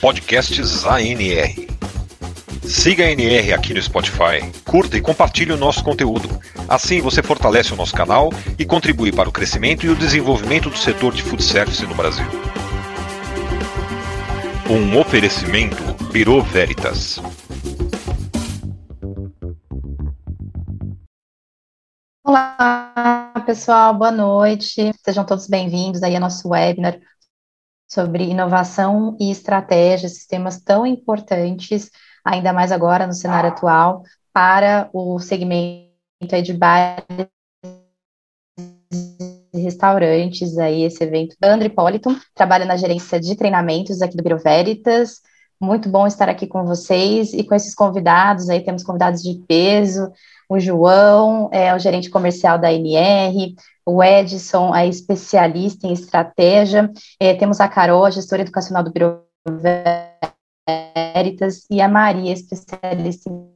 Podcasts ANR. Siga a ANR aqui no Spotify, curta e compartilhe o nosso conteúdo. Assim você fortalece o nosso canal e contribui para o crescimento e o desenvolvimento do setor de food service no Brasil. Um oferecimento Biro Veritas. Olá, pessoal, boa noite. Sejam todos bem-vindos aí ao nosso webinar sobre inovação e estratégia, sistemas tão importantes, ainda mais agora no cenário atual, para o segmento de bares e restaurantes, aí esse evento. André Politon, trabalha na gerência de treinamentos aqui do Biro Veritas, muito bom estar aqui com vocês. E com esses convidados, aí temos convidados de peso, o João é o gerente comercial da NR, o Edson é especialista em estratégia, é, temos a Carol, gestora educacional do Biro Veritas, e a Maria, especialista em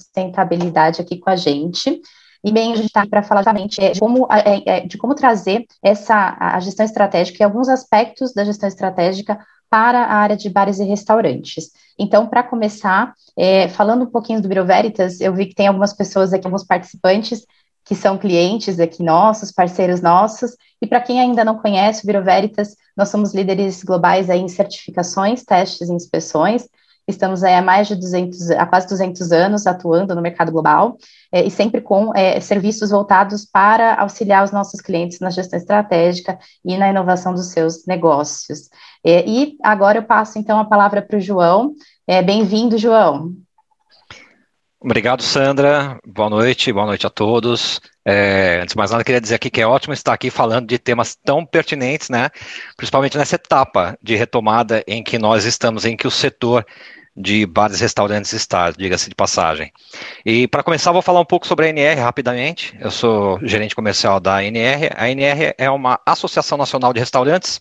sustentabilidade aqui com a gente. E bem, a gente está para falar justamente é, de, como, é, é, de como trazer essa a gestão estratégica e alguns aspectos da gestão estratégica para a área de bares e restaurantes. Então, para começar, é, falando um pouquinho do Biro Veritas, eu vi que tem algumas pessoas aqui, alguns participantes que são clientes aqui nossos, parceiros nossos, e para quem ainda não conhece o Biro Veritas, nós somos líderes globais aí em certificações, testes e inspeções, estamos há mais de 200, há quase 200 anos atuando no mercado global, é, e sempre com é, serviços voltados para auxiliar os nossos clientes na gestão estratégica e na inovação dos seus negócios. É, e agora eu passo então a palavra para o João. É, Bem-vindo, João. Obrigado, Sandra. Boa noite, boa noite a todos. É, antes de mais nada, queria dizer aqui que é ótimo estar aqui falando de temas tão pertinentes, né? Principalmente nessa etapa de retomada em que nós estamos, em que o setor de bares e restaurantes está, diga-se de passagem. E para começar, vou falar um pouco sobre a NR rapidamente. Eu sou gerente comercial da ANR. A ANR é uma Associação Nacional de Restaurantes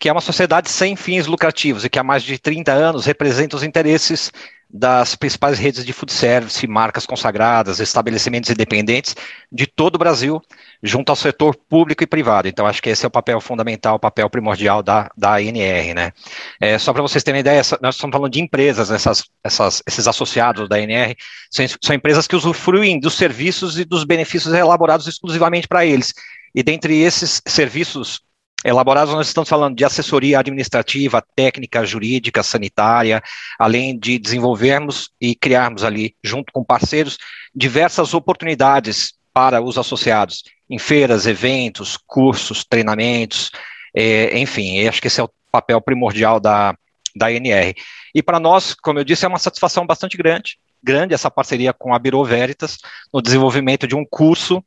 que é uma sociedade sem fins lucrativos e que há mais de 30 anos representa os interesses das principais redes de food service, marcas consagradas, estabelecimentos independentes de todo o Brasil, junto ao setor público e privado. Então, acho que esse é o papel fundamental, o papel primordial da, da ANR. Né? É, só para vocês terem ideia, nós estamos falando de empresas, essas, essas, esses associados da ANR, são, são empresas que usufruem dos serviços e dos benefícios elaborados exclusivamente para eles. E dentre esses serviços elaborados, nós estamos falando de assessoria administrativa, técnica, jurídica, sanitária, além de desenvolvermos e criarmos ali, junto com parceiros, diversas oportunidades para os associados, em feiras, eventos, cursos, treinamentos, é, enfim, acho que esse é o papel primordial da, da INR. E para nós, como eu disse, é uma satisfação bastante grande grande essa parceria com a Biro Veritas no desenvolvimento de um curso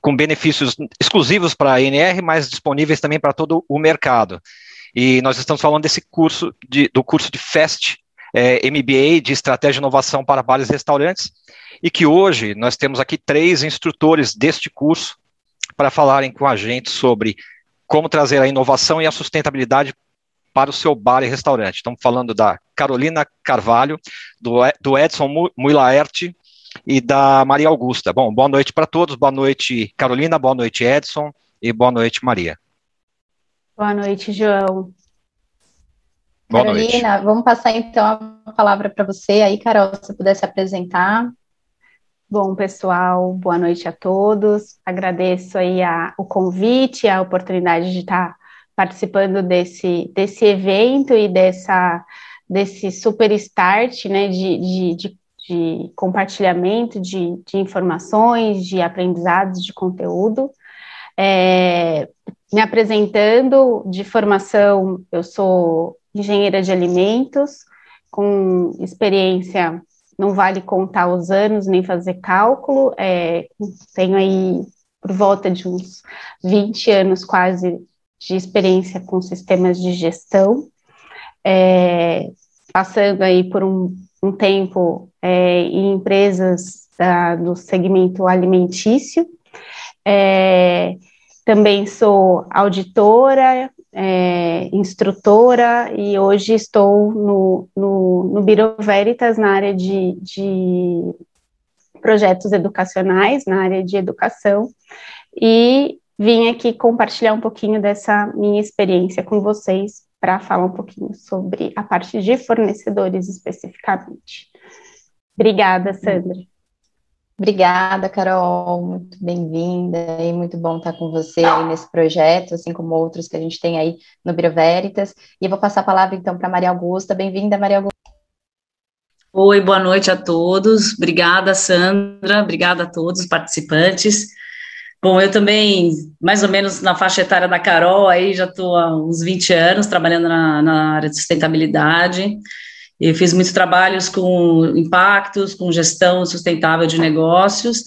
com benefícios exclusivos para a ANR, mas disponíveis também para todo o mercado. E nós estamos falando desse curso, de, do curso de FAST, é, MBA de Estratégia e Inovação para Bares e Restaurantes, e que hoje nós temos aqui três instrutores deste curso para falarem com a gente sobre como trazer a inovação e a sustentabilidade para o seu bar e restaurante. Estamos falando da Carolina Carvalho, do, do Edson Muilaerte e da Maria Augusta. Bom, boa noite para todos, boa noite Carolina, boa noite Edson e boa noite Maria. Boa noite, João. Boa Carolina, noite. vamos passar então a palavra para você aí, Carol, se pudesse apresentar. Bom, pessoal, boa noite a todos. Agradeço aí a, o convite, a oportunidade de estar participando desse, desse evento e dessa, desse super start né, de, de, de, de compartilhamento de, de informações, de aprendizados, de conteúdo. É, me apresentando de formação, eu sou engenheira de alimentos, com experiência, não vale contar os anos nem fazer cálculo, é, tenho aí por volta de uns 20 anos quase de experiência com sistemas de gestão, é, passando aí por um, um tempo é, em empresas da, do segmento alimentício. É, também sou auditora, é, instrutora e hoje estou no, no, no Biro Veritas na área de, de projetos educacionais, na área de educação, e vim aqui compartilhar um pouquinho dessa minha experiência com vocês para falar um pouquinho sobre a parte de fornecedores especificamente. Obrigada, Sandra. Obrigada, Carol, muito bem-vinda e muito bom estar com você aí nesse projeto, assim como outros que a gente tem aí no Biro Veritas. E eu vou passar a palavra então para Maria Augusta. Bem-vinda, Maria Augusta. Oi, boa noite a todos. Obrigada, Sandra. Obrigada a todos os participantes. Bom, eu também, mais ou menos na faixa etária da Carol, aí já estou há uns 20 anos trabalhando na, na área de sustentabilidade. Eu fiz muitos trabalhos com impactos, com gestão sustentável de negócios,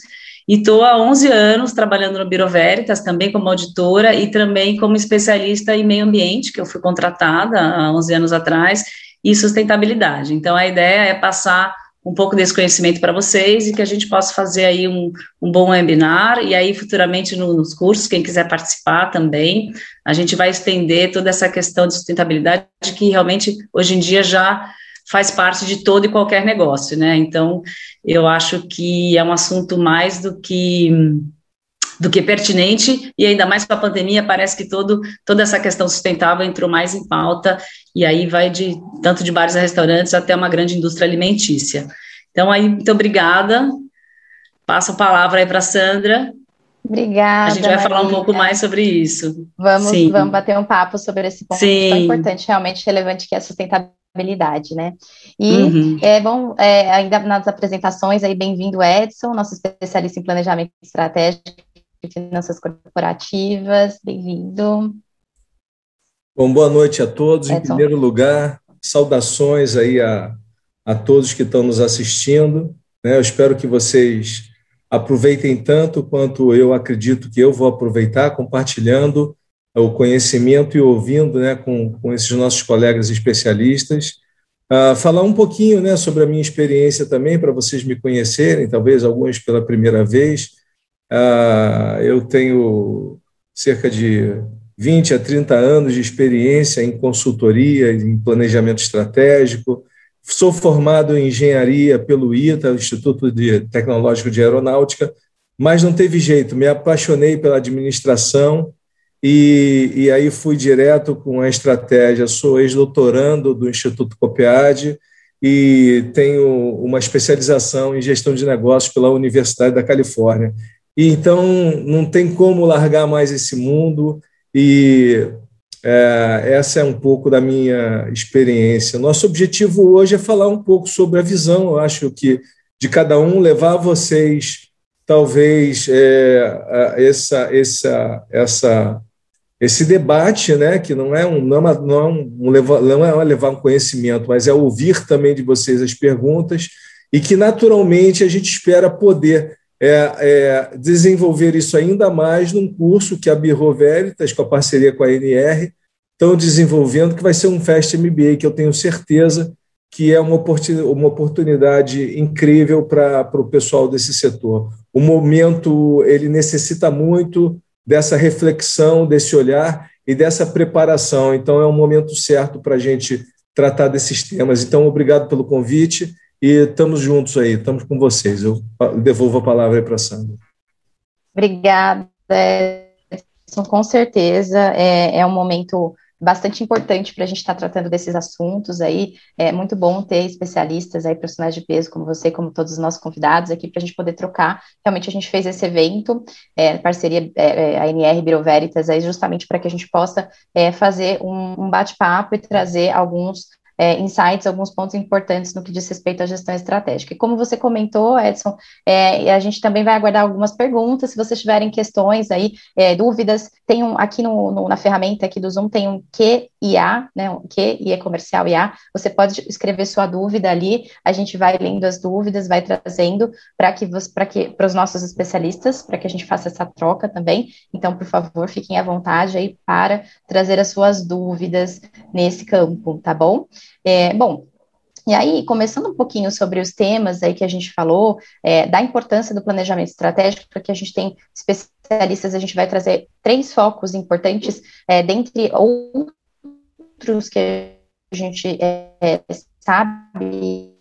e estou há 11 anos trabalhando no Biro Veritas, também como auditora e também como especialista em meio ambiente, que eu fui contratada há 11 anos atrás, e sustentabilidade. Então, a ideia é passar um pouco desse conhecimento para vocês e que a gente possa fazer aí um, um bom webinar e aí futuramente no, nos cursos, quem quiser participar também, a gente vai estender toda essa questão de sustentabilidade que realmente hoje em dia já faz parte de todo e qualquer negócio, né? Então, eu acho que é um assunto mais do que do que pertinente, e ainda mais com a pandemia, parece que todo, toda essa questão sustentável entrou mais em pauta, e aí vai de tanto de bares a restaurantes até uma grande indústria alimentícia. Então, aí, muito obrigada. Passo a palavra aí para a Sandra. Obrigada. A gente vai Maria. falar um pouco mais sobre isso. Vamos, vamos bater um papo sobre esse ponto Sim. tão importante, realmente relevante, que é a sustentabilidade habilidade, né? E uhum. é bom, é, ainda nas apresentações aí, bem-vindo Edson, nosso especialista em planejamento estratégico finanças corporativas, bem-vindo. Bom, boa noite a todos. Edson. Em primeiro lugar, saudações aí a, a todos que estão nos assistindo. Né? Eu espero que vocês aproveitem tanto quanto eu acredito que eu vou aproveitar, compartilhando o conhecimento e ouvindo né, com, com esses nossos colegas especialistas. Uh, falar um pouquinho né, sobre a minha experiência também, para vocês me conhecerem, talvez alguns pela primeira vez. Uh, eu tenho cerca de 20 a 30 anos de experiência em consultoria, em planejamento estratégico. Sou formado em engenharia pelo ITA, Instituto de Tecnológico de Aeronáutica, mas não teve jeito, me apaixonei pela administração e, e aí fui direto com a estratégia. Sou ex-doutorando do Instituto Copiade e tenho uma especialização em gestão de negócios pela Universidade da Califórnia. E então não tem como largar mais esse mundo e é, essa é um pouco da minha experiência. Nosso objetivo hoje é falar um pouco sobre a visão, eu acho que de cada um, levar vocês talvez é, essa, essa, essa esse debate, né, que não é um não é, não é um, levar, não é levar um conhecimento, mas é ouvir também de vocês as perguntas e que naturalmente a gente espera poder é, é, desenvolver isso ainda mais num curso que a Birro Veritas, com a parceria com a NR, estão desenvolvendo, que vai ser um Fast MBA, que eu tenho certeza que é uma oportunidade, uma oportunidade incrível para o pessoal desse setor. O momento ele necessita muito dessa reflexão, desse olhar e dessa preparação. Então, é um momento certo para a gente tratar desses temas. Então, obrigado pelo convite e estamos juntos aí, estamos com vocês. Eu devolvo a palavra aí para a Sandra. Obrigada, Edson, com certeza. É, é um momento bastante importante para a gente estar tá tratando desses assuntos aí. É muito bom ter especialistas aí, profissionais de peso como você, como todos os nossos convidados aqui, para a gente poder trocar. Realmente a gente fez esse evento, é, parceria é, é a NR Biro Veritas, aí justamente para que a gente possa é, fazer um, um bate-papo e trazer alguns é, insights, alguns pontos importantes no que diz respeito à gestão estratégica. E como você comentou, Edson, é, a gente também vai aguardar algumas perguntas. Se vocês tiverem questões aí, é, dúvidas, tem um aqui no, no, na ferramenta aqui do Zoom tem um QIA, né? Um QIA comercial IA. Você pode escrever sua dúvida ali. A gente vai lendo as dúvidas, vai trazendo para que para que para os nossos especialistas, para que a gente faça essa troca também. Então, por favor, fiquem à vontade aí para trazer as suas dúvidas nesse campo, tá bom? É, bom, e aí, começando um pouquinho sobre os temas aí que a gente falou, é, da importância do planejamento estratégico, porque a gente tem especialistas, a gente vai trazer três focos importantes, é, dentre outros que a gente é, sabe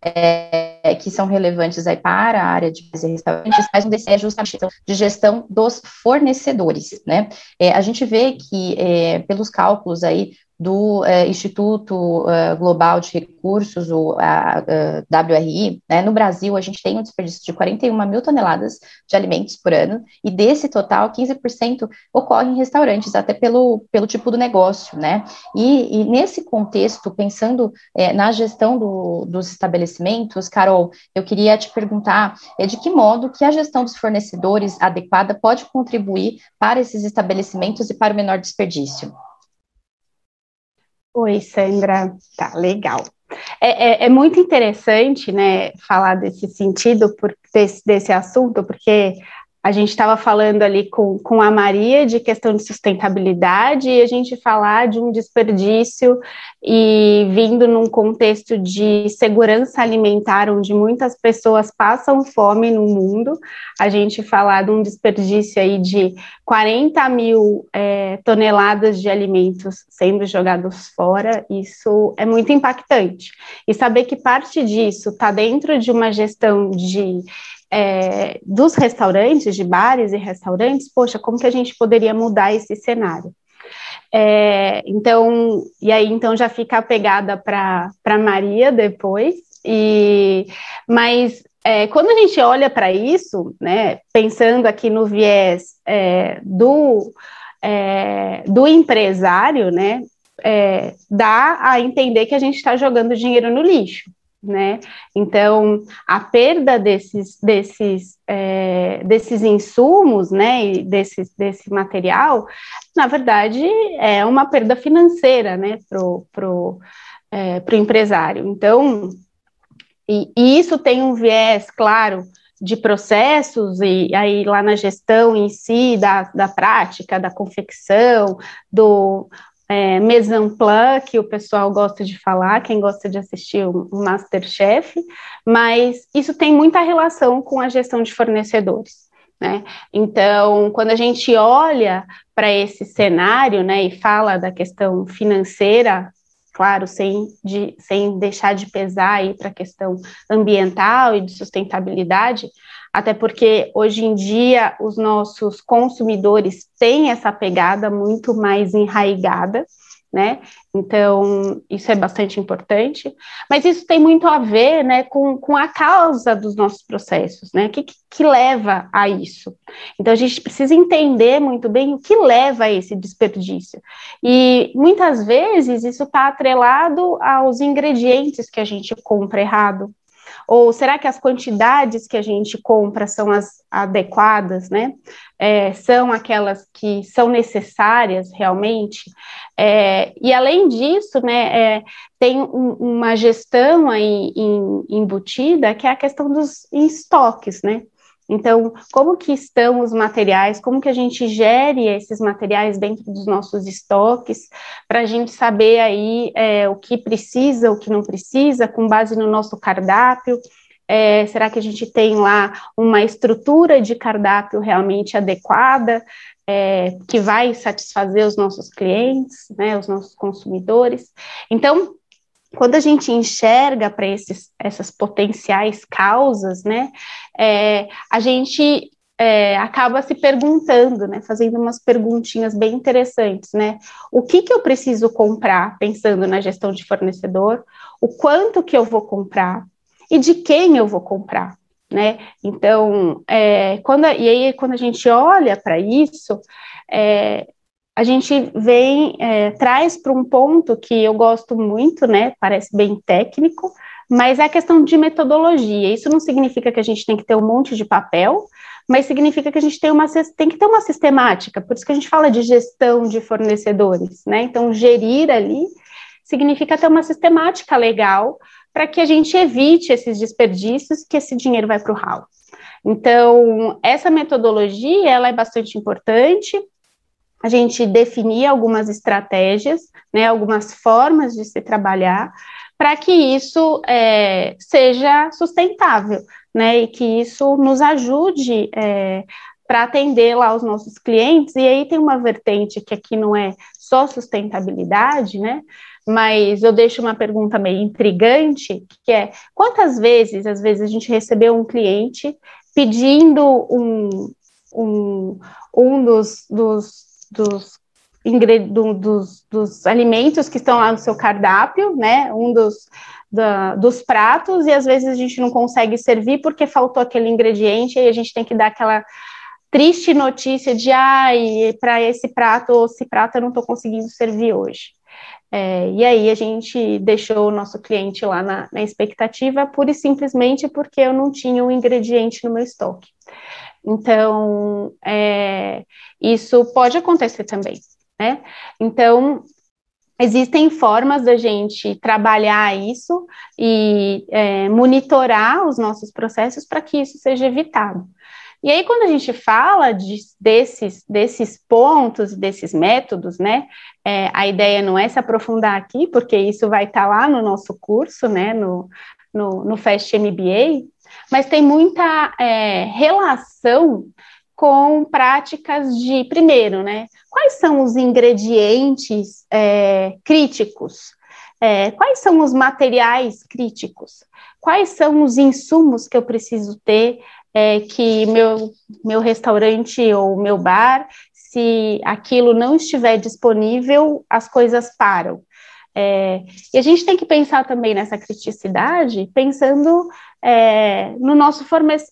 é, que são relevantes aí para a área de restaurantes, mas um desses é justamente de gestão dos fornecedores, né? É, a gente vê que, é, pelos cálculos aí do é, Instituto é, Global de Recursos, o a, a WRI, né, no Brasil a gente tem um desperdício de 41 mil toneladas de alimentos por ano, e desse total, 15% ocorre em restaurantes, até pelo, pelo tipo do negócio, né, e, e nesse contexto, pensando é, na gestão do, dos estabelecimentos, Carol, eu queria te perguntar é, de que modo que a gestão dos fornecedores adequada pode contribuir para esses estabelecimentos e para o menor desperdício? Oi, Sandra. Tá, legal. É, é, é, muito interessante, né, falar desse sentido, por, desse, desse assunto, porque a gente estava falando ali com, com a Maria de questão de sustentabilidade e a gente falar de um desperdício e vindo num contexto de segurança alimentar, onde muitas pessoas passam fome no mundo, a gente falar de um desperdício aí de 40 mil é, toneladas de alimentos sendo jogados fora, isso é muito impactante. E saber que parte disso está dentro de uma gestão de é, dos restaurantes, de bares e restaurantes, poxa, como que a gente poderia mudar esse cenário? É, então, e aí então já fica a pegada para Maria depois, e mas é, quando a gente olha para isso, né, pensando aqui no viés é, do, é, do empresário, né, é, dá a entender que a gente está jogando dinheiro no lixo né? Então, a perda desses, desses, é, desses insumos, né, e desse, desse material, na verdade, é uma perda financeira, né, para o pro, é, pro empresário. Então, e, e isso tem um viés, claro, de processos, e aí lá na gestão em si, da, da prática, da confecção, do é, place, que o pessoal gosta de falar, quem gosta de assistir o Masterchef, mas isso tem muita relação com a gestão de fornecedores. Né? Então, quando a gente olha para esse cenário né, e fala da questão financeira, claro, sem, de, sem deixar de pesar para a questão ambiental e de sustentabilidade, até porque hoje em dia os nossos consumidores têm essa pegada muito mais enraigada, né? Então, isso é bastante importante, mas isso tem muito a ver, né, com, com a causa dos nossos processos, né? O que, que leva a isso? Então, a gente precisa entender muito bem o que leva a esse desperdício. E muitas vezes isso está atrelado aos ingredientes que a gente compra errado, ou será que as quantidades que a gente compra são as adequadas, né? É, são aquelas que são necessárias realmente? É, e além disso, né, é, tem um, uma gestão aí em, embutida que é a questão dos estoques, né? Então, como que estão os materiais, como que a gente gere esses materiais dentro dos nossos estoques, para a gente saber aí é, o que precisa, o que não precisa, com base no nosso cardápio. É, será que a gente tem lá uma estrutura de cardápio realmente adequada, é, que vai satisfazer os nossos clientes, né, os nossos consumidores? Então, quando a gente enxerga para essas potenciais causas, né, é, a gente é, acaba se perguntando, né, fazendo umas perguntinhas bem interessantes, né, o que que eu preciso comprar, pensando na gestão de fornecedor, o quanto que eu vou comprar? E de quem eu vou comprar, né, então, é, quando, e aí quando a gente olha para isso, é, a gente vem, é, traz para um ponto que eu gosto muito, né? Parece bem técnico, mas é a questão de metodologia. Isso não significa que a gente tem que ter um monte de papel, mas significa que a gente tem, uma, tem que ter uma sistemática, por isso que a gente fala de gestão de fornecedores, né? Então, gerir ali significa ter uma sistemática legal para que a gente evite esses desperdícios que esse dinheiro vai para o ralo. Então, essa metodologia, ela é bastante importante, a gente definir algumas estratégias, né, algumas formas de se trabalhar, para que isso é, seja sustentável, né, e que isso nos ajude é, para atender lá os nossos clientes. E aí tem uma vertente que aqui não é só sustentabilidade, né? Mas eu deixo uma pergunta meio intrigante, que é quantas vezes, às vezes, a gente recebeu um cliente pedindo um, um, um dos, dos, dos, dos, dos alimentos que estão lá no seu cardápio, né? Um dos, da, dos pratos, e às vezes a gente não consegue servir porque faltou aquele ingrediente, e a gente tem que dar aquela triste notícia de ai, para esse prato ou esse prato eu não estou conseguindo servir hoje. É, e aí a gente deixou o nosso cliente lá na, na, expectativa pura e simplesmente porque eu não tinha o um ingrediente no meu estoque. Então, é, isso pode acontecer também, né? Então, existem formas da gente trabalhar isso e é, monitorar os nossos processos para que isso seja evitado. E aí, quando a gente fala de, desses, desses pontos, desses métodos, né, é, a ideia não é se aprofundar aqui, porque isso vai estar tá lá no nosso curso, né, no, no, no Fast MBA, mas tem muita é, relação com práticas de, primeiro, né, quais são os ingredientes é, críticos, é, quais são os materiais críticos, quais são os insumos que eu preciso ter é, que meu, meu restaurante ou meu bar, se aquilo não estiver disponível, as coisas param. É, e a gente tem que pensar também nessa criticidade, pensando é, no nosso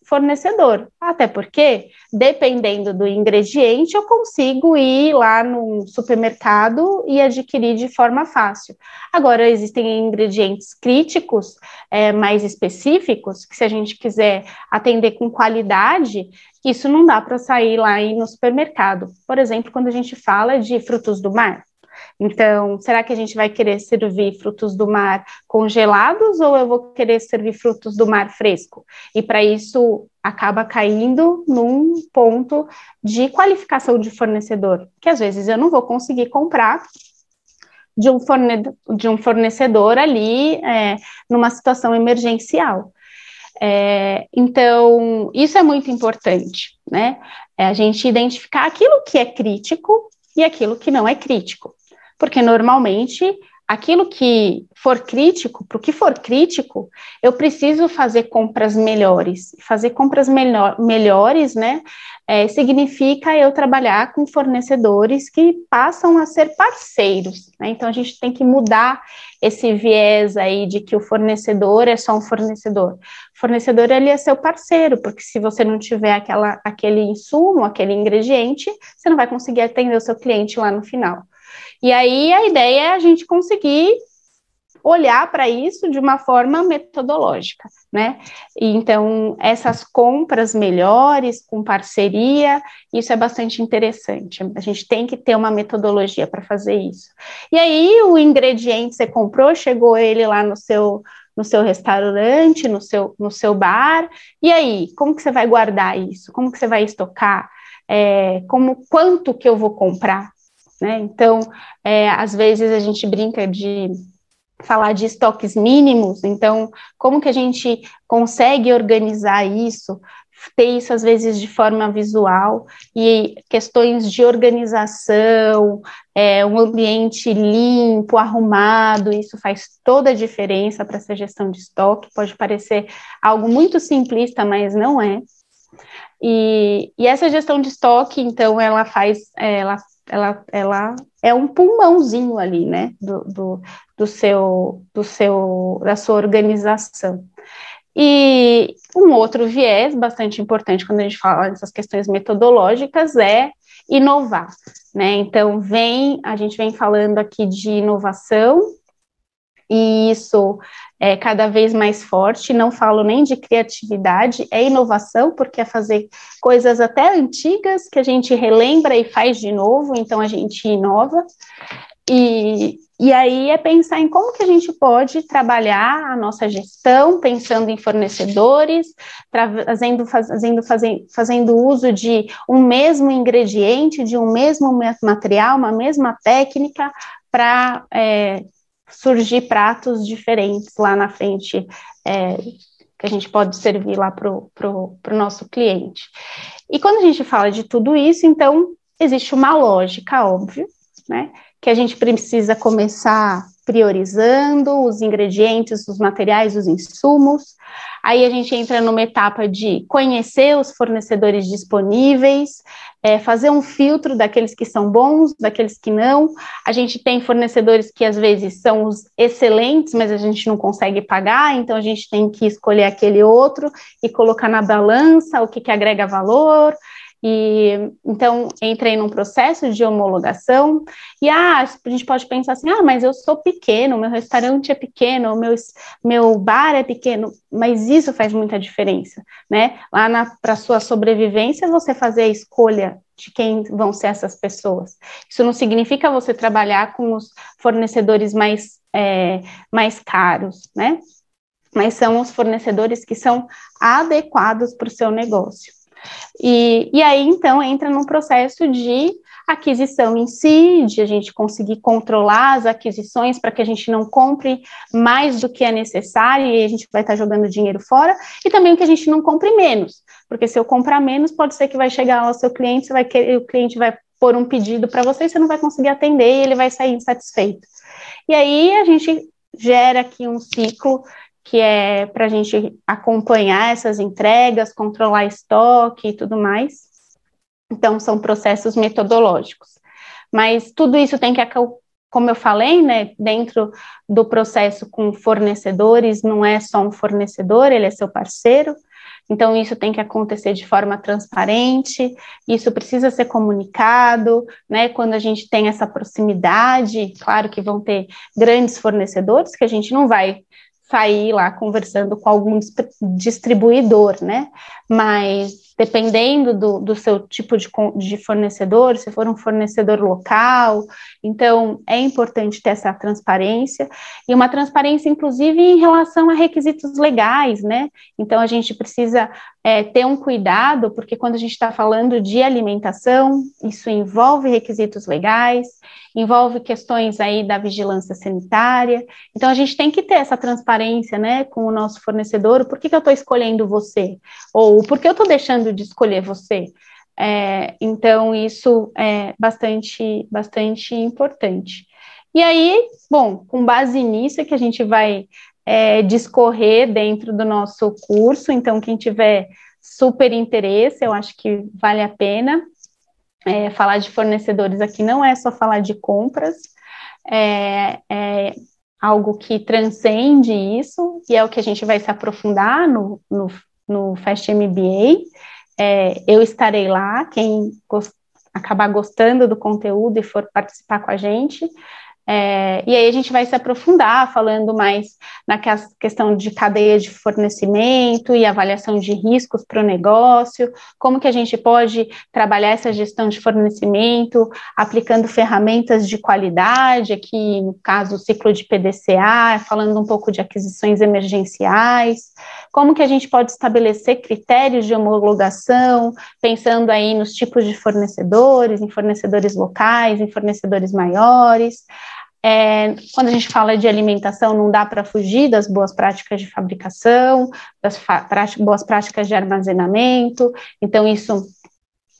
fornecedor, até porque, dependendo do ingrediente, eu consigo ir lá no supermercado e adquirir de forma fácil. Agora, existem ingredientes críticos, é, mais específicos, que se a gente quiser atender com qualidade, isso não dá para sair lá e ir no supermercado. Por exemplo, quando a gente fala de frutos do mar. Então, será que a gente vai querer servir frutos do mar congelados ou eu vou querer servir frutos do mar fresco? E para isso acaba caindo num ponto de qualificação de fornecedor, que às vezes eu não vou conseguir comprar de um, forne de um fornecedor ali é, numa situação emergencial. É, então, isso é muito importante, né? É a gente identificar aquilo que é crítico e aquilo que não é crítico porque normalmente aquilo que for crítico, para o que for crítico, eu preciso fazer compras melhores. Fazer compras melhor, melhores, né, é, significa eu trabalhar com fornecedores que passam a ser parceiros. Né? Então, a gente tem que mudar esse viés aí de que o fornecedor é só um fornecedor. O fornecedor, ele é seu parceiro, porque se você não tiver aquela, aquele insumo, aquele ingrediente, você não vai conseguir atender o seu cliente lá no final. E aí a ideia é a gente conseguir olhar para isso de uma forma metodológica, né? Então, essas compras melhores, com parceria, isso é bastante interessante. A gente tem que ter uma metodologia para fazer isso. E aí, o ingrediente você comprou, chegou ele lá no seu no seu restaurante, no seu, no seu bar, e aí, como que você vai guardar isso? Como que você vai estocar? É, como quanto que eu vou comprar? Né? Então, é, às vezes a gente brinca de falar de estoques mínimos, então, como que a gente consegue organizar isso, ter isso às vezes de forma visual, e questões de organização, é, um ambiente limpo, arrumado, isso faz toda a diferença para essa gestão de estoque, pode parecer algo muito simplista, mas não é. E, e essa gestão de estoque, então, ela faz, ela ela, ela é um pulmãozinho ali, né, do, do, do, seu, do seu, da sua organização. E um outro viés bastante importante quando a gente fala dessas questões metodológicas é inovar, né? Então, vem, a gente vem falando aqui de inovação, e isso é cada vez mais forte. Não falo nem de criatividade, é inovação, porque é fazer coisas até antigas que a gente relembra e faz de novo, então a gente inova. E, e aí é pensar em como que a gente pode trabalhar a nossa gestão, pensando em fornecedores, trazendo, fazendo, fazendo, fazendo uso de um mesmo ingrediente, de um mesmo material, uma mesma técnica para é, surgir pratos diferentes lá na frente, é, que a gente pode servir lá para o nosso cliente. E quando a gente fala de tudo isso, então, existe uma lógica, óbvio, né? que a gente precisa começar priorizando os ingredientes, os materiais, os insumos. Aí a gente entra numa etapa de conhecer os fornecedores disponíveis, é, fazer um filtro daqueles que são bons, daqueles que não. A gente tem fornecedores que às vezes são os excelentes, mas a gente não consegue pagar, então a gente tem que escolher aquele outro e colocar na balança o que, que agrega valor. E então entrei num processo de homologação, e ah, a gente pode pensar assim: ah, mas eu sou pequeno, meu restaurante é pequeno, meu, meu bar é pequeno, mas isso faz muita diferença, né? Lá para sua sobrevivência, você fazer a escolha de quem vão ser essas pessoas. Isso não significa você trabalhar com os fornecedores mais, é, mais caros, né? Mas são os fornecedores que são adequados para o seu negócio. E, e aí, então, entra num processo de aquisição em si, de a gente conseguir controlar as aquisições para que a gente não compre mais do que é necessário e a gente vai estar jogando dinheiro fora, e também que a gente não compre menos, porque se eu comprar menos, pode ser que vai chegar ao seu cliente, você vai querer, o cliente vai pôr um pedido para você e você não vai conseguir atender e ele vai sair insatisfeito. E aí a gente gera aqui um ciclo que é para a gente acompanhar essas entregas, controlar estoque e tudo mais. Então, são processos metodológicos. Mas tudo isso tem que, como eu falei, né, dentro do processo com fornecedores, não é só um fornecedor, ele é seu parceiro. Então, isso tem que acontecer de forma transparente, isso precisa ser comunicado, né? Quando a gente tem essa proximidade, claro que vão ter grandes fornecedores que a gente não vai sair lá conversando com algum distribuidor, né? Mas dependendo do, do seu tipo de, de, fornecedor, se for um fornecedor local, então é importante ter essa transparência, e uma transparência, inclusive, em relação a requisitos legais, né? Então a gente precisa é, ter um cuidado, porque quando a gente está falando de alimentação, isso envolve requisitos legais, envolve questões aí da vigilância sanitária, então a gente tem que ter essa transparência, né, com o nosso fornecedor, por que, que eu estou escolhendo você? Ou por que eu estou deixando de escolher você. É, então, isso é bastante, bastante importante. E aí, bom, com base nisso é que a gente vai é, discorrer dentro do nosso curso, então, quem tiver super interesse, eu acho que vale a pena. É, falar de fornecedores aqui não é só falar de compras, é, é, algo que transcende isso, e é o que a gente vai se aprofundar no, no, no Fast MBA. É, eu estarei lá, quem acabar gostando do conteúdo e for participar com a gente, é, e aí a gente vai se aprofundar falando mais na questão de cadeia de fornecimento e avaliação de riscos para o negócio, como que a gente pode trabalhar essa gestão de fornecimento aplicando ferramentas de qualidade, aqui no caso o ciclo de PDCA, falando um pouco de aquisições emergenciais, como que a gente pode estabelecer critérios de homologação, pensando aí nos tipos de fornecedores, em fornecedores locais, em fornecedores maiores, é, quando a gente fala de alimentação, não dá para fugir das boas práticas de fabricação, das boas práticas de armazenamento, então isso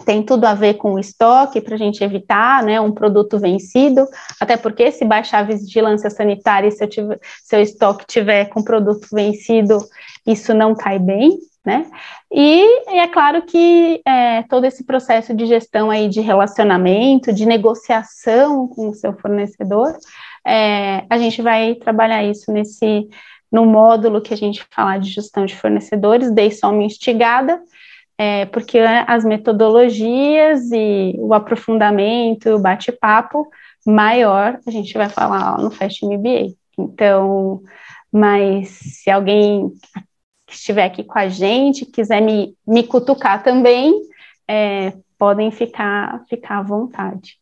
tem tudo a ver com o estoque para a gente evitar né, um produto vencido, até porque se baixar a vigilância sanitária e se estoque tiver com produto vencido, isso não cai bem, né? E, é claro que é, todo esse processo de gestão aí de relacionamento, de negociação com o seu fornecedor, é, a gente vai trabalhar isso nesse no módulo que a gente falar de gestão de fornecedores, dei só uma instigada, é, porque as metodologias e o aprofundamento, o bate-papo maior, a gente vai falar no Fast MBA. Então, mas se alguém que estiver aqui com a gente, quiser me, me cutucar também, é, podem ficar, ficar à vontade.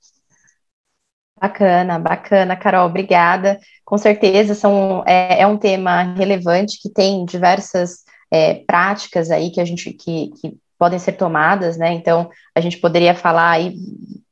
Bacana, bacana, Carol, obrigada. Com certeza são, é, é um tema relevante que tem diversas é, práticas aí que a gente que, que podem ser tomadas, né? Então, a gente poderia falar aí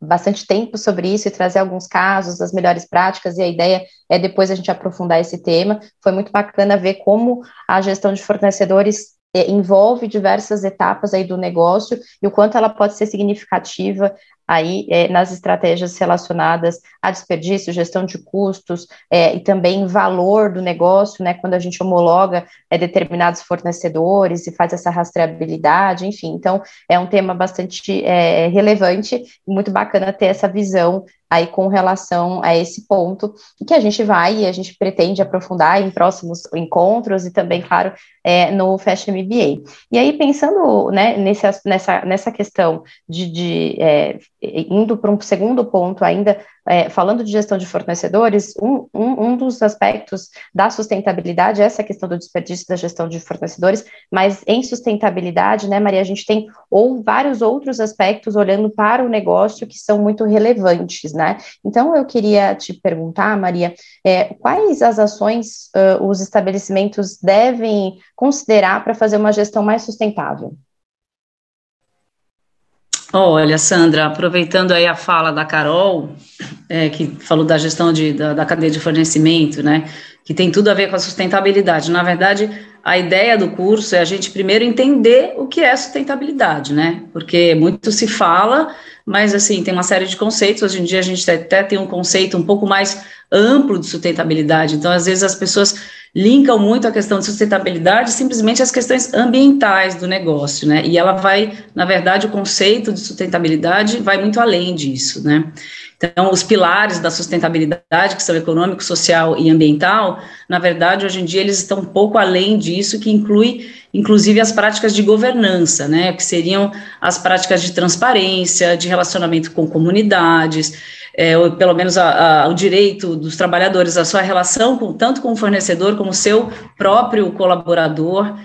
bastante tempo sobre isso e trazer alguns casos das melhores práticas, e a ideia é depois a gente aprofundar esse tema. Foi muito bacana ver como a gestão de fornecedores é, envolve diversas etapas aí do negócio e o quanto ela pode ser significativa aí é, nas estratégias relacionadas a desperdício, gestão de custos é, e também valor do negócio, né, quando a gente homologa é, determinados fornecedores e faz essa rastreabilidade, enfim, então é um tema bastante é, relevante e muito bacana ter essa visão aí com relação a esse ponto, que a gente vai e a gente pretende aprofundar em próximos encontros e também, claro, é, no Fashion MBA. E aí, pensando né, nesse, nessa, nessa questão de, de é, indo para um segundo ponto ainda, é, falando de gestão de fornecedores, um, um, um, dos aspectos da sustentabilidade é essa questão do desperdício da gestão de fornecedores, mas em sustentabilidade, né, Maria, a gente tem ou vários outros aspectos olhando para o negócio que são muito relevantes, né? Então eu queria te perguntar, Maria, é, quais as ações uh, os estabelecimentos devem considerar para fazer uma gestão mais sustentável? Olha, Sandra, aproveitando aí a fala da Carol, é, que falou da gestão de, da, da, cadeia de fornecimento, né, que tem tudo a ver com a sustentabilidade. Na verdade, a ideia do curso é a gente primeiro entender o que é sustentabilidade, né, porque muito se fala, mas assim, tem uma série de conceitos. Hoje em dia a gente até tem um conceito um pouco mais amplo de sustentabilidade. Então, às vezes as pessoas linkam muito a questão de sustentabilidade simplesmente às questões ambientais do negócio, né? E ela vai, na verdade, o conceito de sustentabilidade vai muito além disso, né? Então, os pilares da sustentabilidade, que são econômico, social e ambiental, na verdade, hoje em dia eles estão um pouco além disso, que inclui inclusive as práticas de governança, né, que seriam as práticas de transparência, de relacionamento com comunidades, é, ou pelo menos a, a, o direito dos trabalhadores, a sua relação com, tanto com o fornecedor como seu próprio colaborador,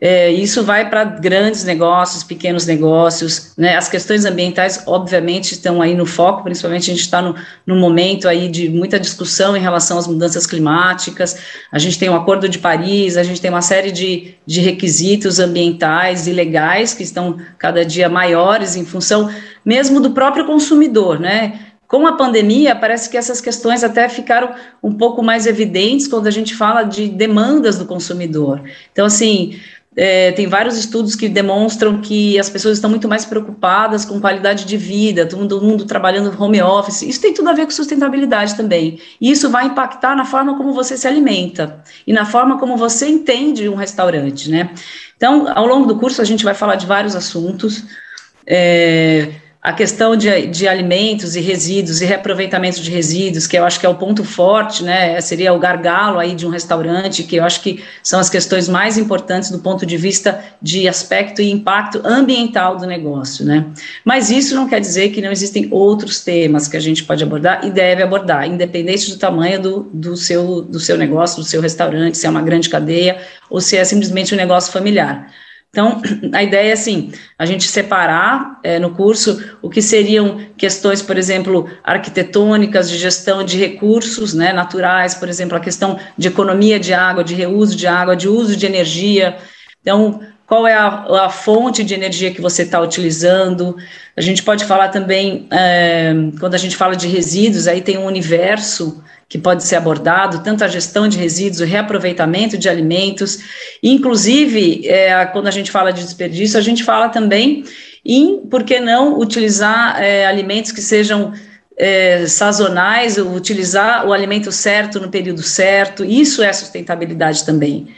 é, isso vai para grandes negócios, pequenos negócios, né? As questões ambientais, obviamente, estão aí no foco, principalmente a gente está no, momento aí de muita discussão em relação às mudanças climáticas. A gente tem o Acordo de Paris, a gente tem uma série de, de requisitos ambientais e legais que estão cada dia maiores em função mesmo do próprio consumidor, né? Com a pandemia, parece que essas questões até ficaram um pouco mais evidentes quando a gente fala de demandas do consumidor. Então, assim, é, tem vários estudos que demonstram que as pessoas estão muito mais preocupadas com qualidade de vida, todo mundo trabalhando home office. Isso tem tudo a ver com sustentabilidade também. E isso vai impactar na forma como você se alimenta e na forma como você entende um restaurante, né? Então, ao longo do curso, a gente vai falar de vários assuntos. É, a questão de, de alimentos e resíduos e reaproveitamento de resíduos, que eu acho que é o ponto forte, né, seria o gargalo aí de um restaurante, que eu acho que são as questões mais importantes do ponto de vista de aspecto e impacto ambiental do negócio, né. Mas isso não quer dizer que não existem outros temas que a gente pode abordar e deve abordar, independente do tamanho do, do, seu, do seu negócio, do seu restaurante, se é uma grande cadeia ou se é simplesmente um negócio familiar. Então, a ideia é assim, a gente separar é, no curso o que seriam questões, por exemplo, arquitetônicas, de gestão de recursos né, naturais, por exemplo, a questão de economia de água, de reuso de água, de uso de energia. Então, qual é a, a fonte de energia que você está utilizando? A gente pode falar também, é, quando a gente fala de resíduos, aí tem um universo que pode ser abordado, tanto a gestão de resíduos, o reaproveitamento de alimentos, inclusive, é, quando a gente fala de desperdício, a gente fala também em, por que não, utilizar é, alimentos que sejam é, sazonais, utilizar o alimento certo no período certo, isso é sustentabilidade também.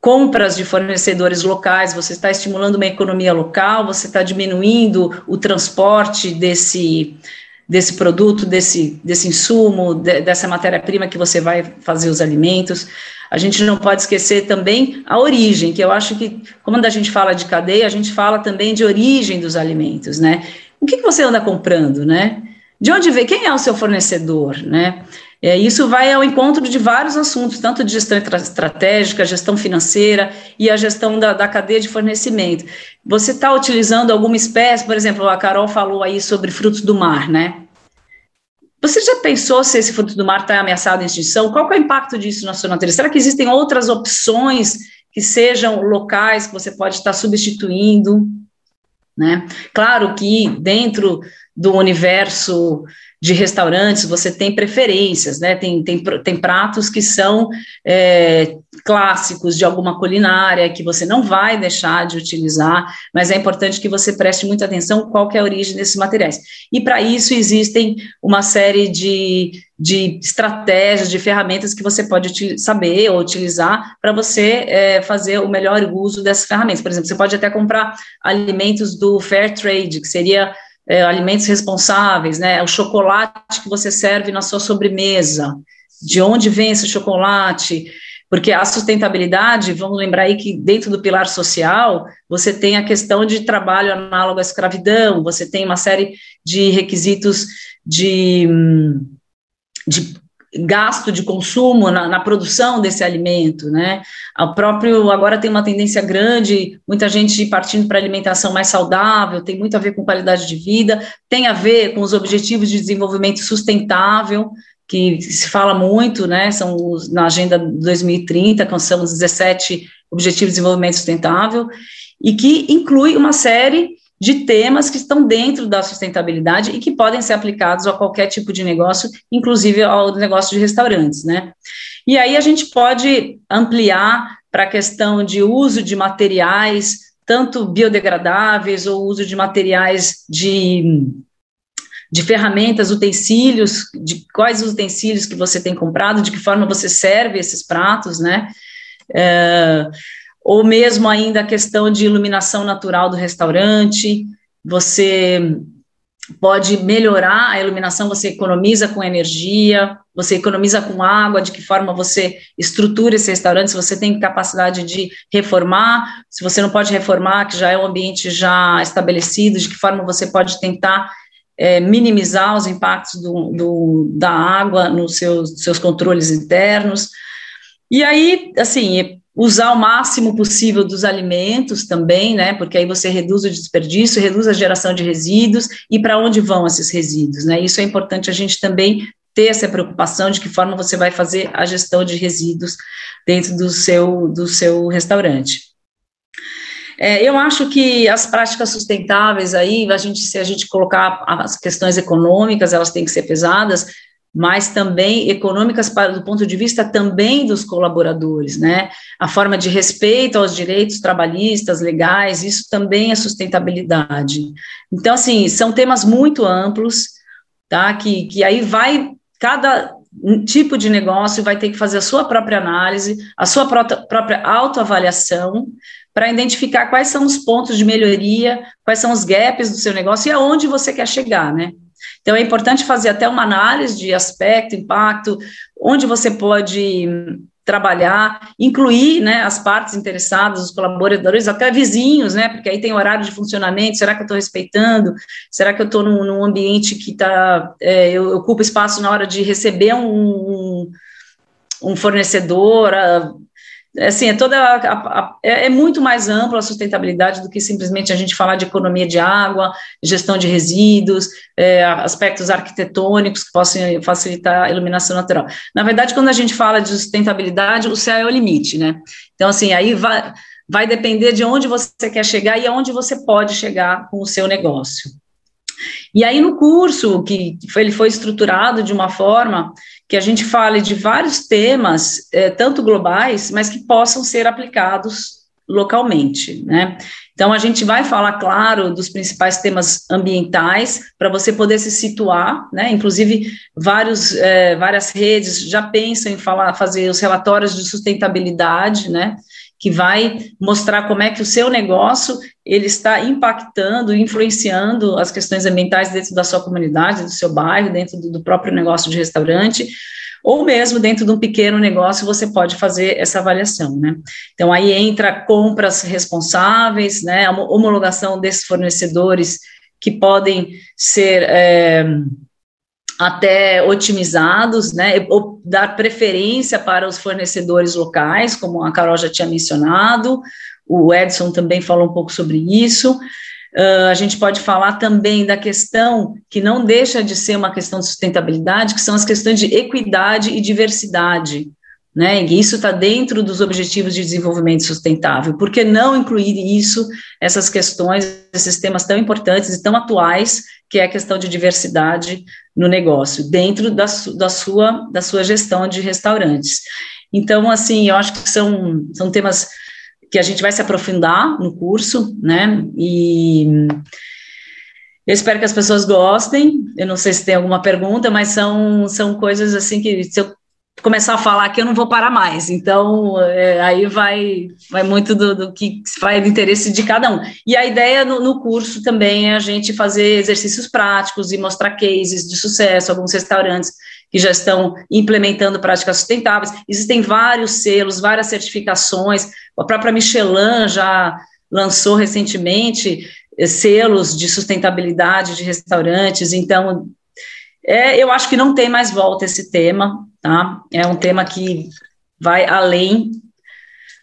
Compras de fornecedores locais, você está estimulando uma economia local, você está diminuindo o transporte desse, desse produto, desse, desse insumo, de, dessa matéria-prima que você vai fazer os alimentos. A gente não pode esquecer também a origem, que eu acho que, quando a gente fala de cadeia, a gente fala também de origem dos alimentos, né? O que, que você anda comprando, né? De onde vem? Quem é o seu fornecedor, né? É, isso vai ao encontro de vários assuntos, tanto de gestão estratégica, gestão financeira e a gestão da, da cadeia de fornecimento. Você está utilizando alguma espécie, por exemplo, a Carol falou aí sobre frutos do mar, né? Você já pensou se esse fruto do mar está ameaçado em extinção? Qual é o impacto disso na sua natureza? Será que existem outras opções que sejam locais que você pode estar substituindo? Né? Claro que dentro do universo de restaurantes, você tem preferências, né? Tem, tem, tem pratos que são é, clássicos de alguma culinária que você não vai deixar de utilizar, mas é importante que você preste muita atenção qual é a origem desses materiais. E para isso existem uma série de, de estratégias, de ferramentas que você pode saber ou utilizar para você é, fazer o melhor uso dessas ferramentas. Por exemplo, você pode até comprar alimentos do Fair Trade, que seria é, alimentos responsáveis, né? O chocolate que você serve na sua sobremesa, de onde vem esse chocolate? Porque a sustentabilidade, vamos lembrar aí que dentro do pilar social, você tem a questão de trabalho análogo à escravidão, você tem uma série de requisitos de, de gasto de consumo na, na, produção desse alimento, né? O próprio agora tem uma tendência grande, muita gente partindo para alimentação mais saudável, tem muito a ver com qualidade de vida, tem a ver com os objetivos de desenvolvimento sustentável, que se fala muito, né? São os, na agenda 2030, que são os 17 objetivos de desenvolvimento sustentável, e que inclui uma série de temas que estão dentro da sustentabilidade e que podem ser aplicados a qualquer tipo de negócio, inclusive ao negócio de restaurantes, né? E aí a gente pode ampliar para a questão de uso de materiais, tanto biodegradáveis ou uso de materiais de, de ferramentas, utensílios, de quais os utensílios que você tem comprado, de que forma você serve esses pratos, né? É, ou mesmo ainda a questão de iluminação natural do restaurante, você pode melhorar a iluminação, você economiza com energia, você economiza com água, de que forma você estrutura esse restaurante, se você tem capacidade de reformar, se você não pode reformar, que já é um ambiente já estabelecido, de que forma você pode tentar é, minimizar os impactos do, do, da água nos seus, seus controles internos. E aí, assim, usar o máximo possível dos alimentos também, né? Porque aí você reduz o desperdício, reduz a geração de resíduos e para onde vão esses resíduos, né? Isso é importante a gente também ter essa preocupação de que forma você vai fazer a gestão de resíduos dentro do seu do seu restaurante. É, eu acho que as práticas sustentáveis aí, a gente, se a gente colocar as questões econômicas, elas têm que ser pesadas, mas também econômicas para do ponto de vista também dos colaboradores, né? A forma de respeito aos direitos trabalhistas, legais, isso também é sustentabilidade. Então, assim, são temas muito amplos, tá? Que, que aí vai cada tipo de negócio vai ter que fazer a sua própria análise, a sua própria autoavaliação, para identificar quais são os pontos de melhoria, quais são os gaps do seu negócio e aonde você quer chegar, né? Então, é importante fazer até uma análise de aspecto, impacto, onde você pode trabalhar, incluir né, as partes interessadas, os colaboradores, até vizinhos, né, porque aí tem horário de funcionamento, será que eu estou respeitando? Será que eu estou num, num, ambiente que está, é, eu, ocupo espaço na hora de receber um, um fornecedor, assim, é toda a, a, é, é muito mais ampla a sustentabilidade do que simplesmente a gente falar de economia de água, gestão de resíduos, é, aspectos arquitetônicos que possam facilitar a iluminação natural. Na verdade, quando a gente fala de sustentabilidade, o céu é o limite, né? Então, assim, aí vai, vai depender de onde você quer chegar e aonde você pode chegar com o seu negócio. E aí, no curso, que foi, ele foi estruturado de uma forma que a gente fale de vários temas, é, tanto globais, mas que possam ser aplicados localmente, né? Então a gente vai falar, claro, dos principais temas ambientais para você poder se situar, né? Inclusive vários, é, várias redes já pensam em falar, fazer os relatórios de sustentabilidade, né? Que vai mostrar como é que o seu negócio ele está impactando, influenciando as questões ambientais dentro da sua comunidade, do seu bairro, dentro do, próprio negócio de restaurante, ou mesmo dentro de um pequeno negócio você pode fazer essa avaliação, né? Então aí entra compras responsáveis, né? A homologação desses fornecedores que podem ser é, até otimizados, né? Ou dar preferência para os fornecedores locais, como a Carol já tinha mencionado, o Edson também falou um pouco sobre isso. Uh, a gente pode falar também da questão que não deixa de ser uma questão de sustentabilidade, que são as questões de equidade e diversidade. né? E isso está dentro dos objetivos de desenvolvimento sustentável. Por que não incluir isso, essas questões, esses temas tão importantes e tão atuais, que é a questão de diversidade no negócio, dentro da, da, sua, da sua gestão de restaurantes? Então, assim, eu acho que são, são temas que a gente vai se aprofundar no curso, né? E eu espero que as pessoas gostem. Eu não sei se tem alguma pergunta, mas são, são coisas assim que se eu começar a falar aqui, eu não vou parar mais. Então, é, aí vai, vai muito do, do, que vai do interesse de cada um. E a ideia no, no, curso também é a gente fazer exercícios práticos e mostrar cases de sucesso, alguns restaurantes que já estão implementando práticas sustentáveis. Existem vários selos, várias certificações. A própria Michelin já lançou recentemente eh, selos de sustentabilidade de restaurantes. Então, é, eu acho que não tem mais volta esse tema, tá? É um tema que vai além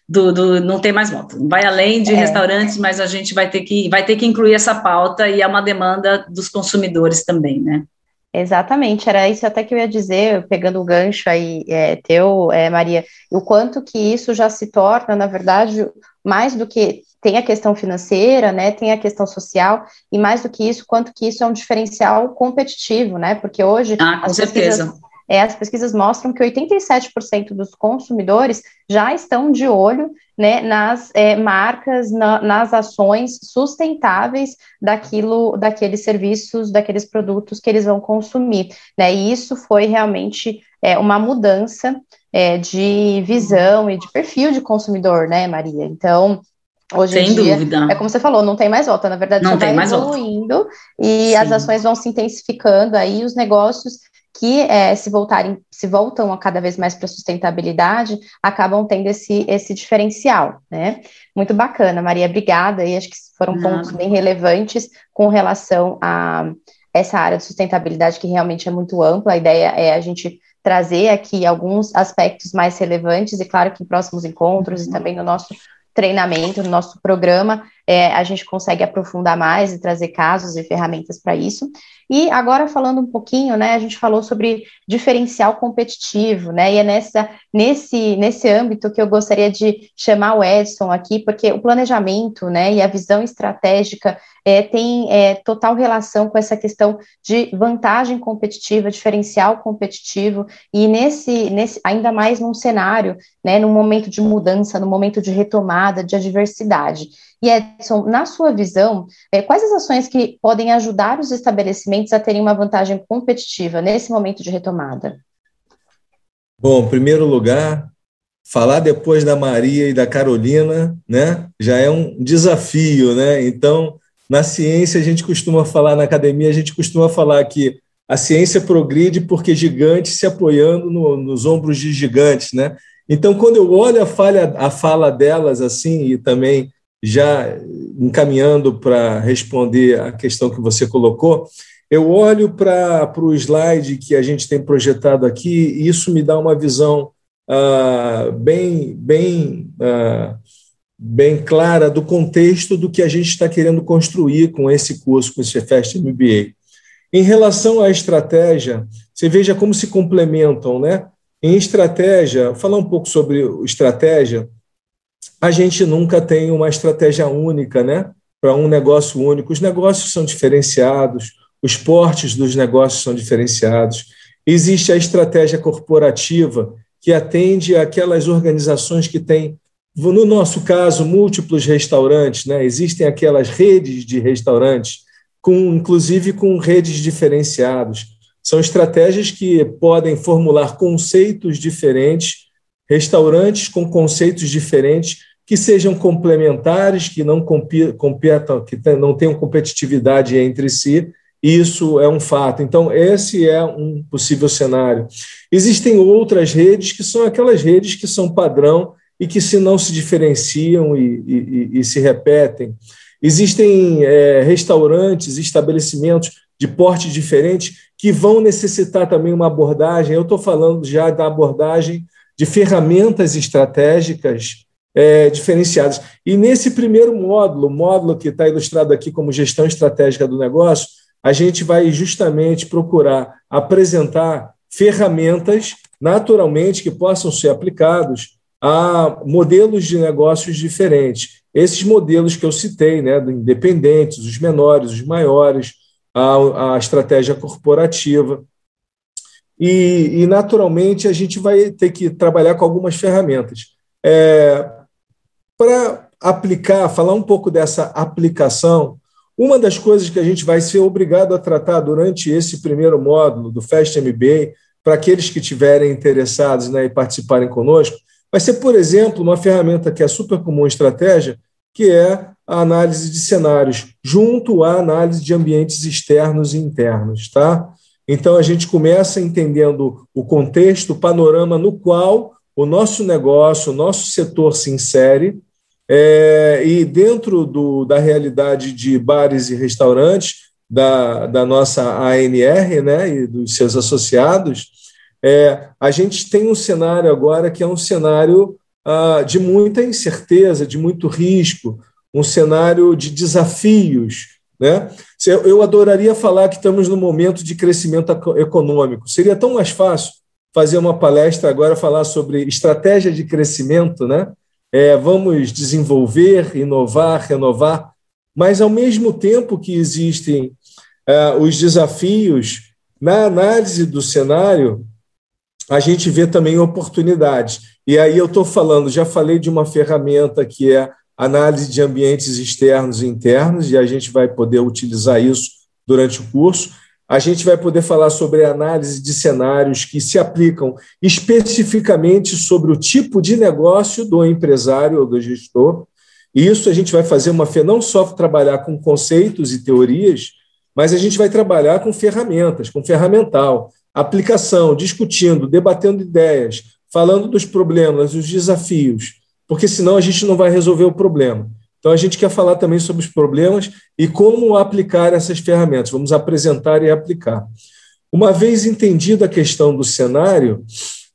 do, do, não tem mais volta. Vai além de é. restaurantes, mas a gente vai ter que vai ter que incluir essa pauta e é uma demanda dos consumidores também, né? Exatamente, era isso até que eu ia dizer, pegando o gancho aí é, teu, é, Maria, o quanto que isso já se torna, na verdade, mais do que tem a questão financeira, né, tem a questão social, e mais do que isso, quanto que isso é um diferencial competitivo, né, porque hoje... Ah, com certeza. Pesquisas, é, as pesquisas mostram que 87% dos consumidores já estão de olho né, nas é, marcas, na, nas ações sustentáveis daquilo, daqueles serviços, daqueles produtos que eles vão consumir. Né, e isso foi realmente é, uma mudança é, de visão e de perfil de consumidor, né, Maria? Então, Hoje Sem em dia, dúvida. é como você falou, não tem mais volta, na verdade, não tem vai evoluindo volta. e Sim. as ações vão se intensificando aí, os negócios que é, se voltarem, se voltam a cada vez mais para a sustentabilidade, acabam tendo esse, esse diferencial, né? Muito bacana, Maria, obrigada, e acho que foram Não. pontos bem relevantes com relação a essa área de sustentabilidade que realmente é muito ampla, a ideia é a gente trazer aqui alguns aspectos mais relevantes, e claro que em próximos encontros uhum. e também no nosso treinamento, no nosso programa, é, a gente consegue aprofundar mais e trazer casos e ferramentas para isso. E agora falando um pouquinho, né, a gente falou sobre diferencial competitivo, né, e é nessa, nesse, nesse âmbito que eu gostaria de chamar o Edson aqui, porque o planejamento, né, e a visão estratégica é, tem é, total relação com essa questão de vantagem competitiva, diferencial competitivo, e nesse, nesse ainda mais num cenário, né, num momento de mudança, no momento de retomada, de adversidade. E Edson, na sua visão, é, quais as ações que podem ajudar os estabelecimentos a terem uma vantagem competitiva nesse momento de retomada? Bom, em primeiro lugar, falar depois da Maria e da Carolina, né, já é um desafio, né? Então, na ciência a gente costuma falar na academia, a gente costuma falar que a ciência progride porque gigantes se apoiando no, nos ombros de gigantes, né? Então, quando eu olho a, falha, a fala delas assim e também já encaminhando para responder a questão que você colocou, eu olho para o slide que a gente tem projetado aqui e isso me dá uma visão ah, bem, bem, ah, bem clara do contexto do que a gente está querendo construir com esse curso, com esse Fast MBA. Em relação à estratégia, você veja como se complementam, né? Em estratégia, falar um pouco sobre estratégia, a gente nunca tem uma estratégia única, né? Para um negócio único. Os negócios são diferenciados, os portes dos negócios são diferenciados. Existe a estratégia corporativa, que atende aquelas organizações que têm, no nosso caso, múltiplos restaurantes, né? Existem aquelas redes de restaurantes, com, inclusive com redes diferenciados. São estratégias que podem formular conceitos diferentes restaurantes com conceitos diferentes que sejam complementares, que não competam, que não tenham competitividade entre si. Isso é um fato. Então, esse é um possível cenário. Existem outras redes que são aquelas redes que são padrão e que, se não se diferenciam e, e, e se repetem. Existem é, restaurantes, estabelecimentos de porte diferente que vão necessitar também uma abordagem. Eu estou falando já da abordagem de ferramentas estratégicas é, diferenciadas. E nesse primeiro módulo, módulo que está ilustrado aqui como gestão estratégica do negócio, a gente vai justamente procurar apresentar ferramentas naturalmente, que possam ser aplicados a modelos de negócios diferentes. Esses modelos que eu citei, né, independentes, os menores, os maiores, a, a estratégia corporativa. E, e, naturalmente, a gente vai ter que trabalhar com algumas ferramentas. É, Para aplicar, falar um pouco dessa aplicação, uma das coisas que a gente vai ser obrigado a tratar durante esse primeiro módulo do Fast MBA, para aqueles que estiverem interessados né, e participarem conosco, vai ser, por exemplo, uma ferramenta que é super comum em estratégia, que é a análise de cenários, junto à análise de ambientes externos e internos. Tá? Então, a gente começa entendendo o contexto, o panorama no qual o nosso negócio, o nosso setor se insere, é, e dentro do, da realidade de bares e restaurantes, da, da nossa ANR né, e dos seus associados, é, a gente tem um cenário agora que é um cenário ah, de muita incerteza, de muito risco, um cenário de desafios. Né? Eu adoraria falar que estamos num momento de crescimento econômico. Seria tão mais fácil fazer uma palestra agora falar sobre estratégia de crescimento, né? É, vamos desenvolver, inovar, renovar, mas ao mesmo tempo que existem é, os desafios na análise do cenário, a gente vê também oportunidades. E aí eu estou falando, já falei de uma ferramenta que é análise de ambientes externos e internos, e a gente vai poder utilizar isso durante o curso. A gente vai poder falar sobre análise de cenários que se aplicam especificamente sobre o tipo de negócio do empresário ou do gestor. E isso a gente vai fazer uma não só trabalhar com conceitos e teorias, mas a gente vai trabalhar com ferramentas, com ferramental aplicação, discutindo, debatendo ideias, falando dos problemas, dos desafios, porque senão a gente não vai resolver o problema. Então a gente quer falar também sobre os problemas e como aplicar essas ferramentas. Vamos apresentar e aplicar. Uma vez entendida a questão do cenário,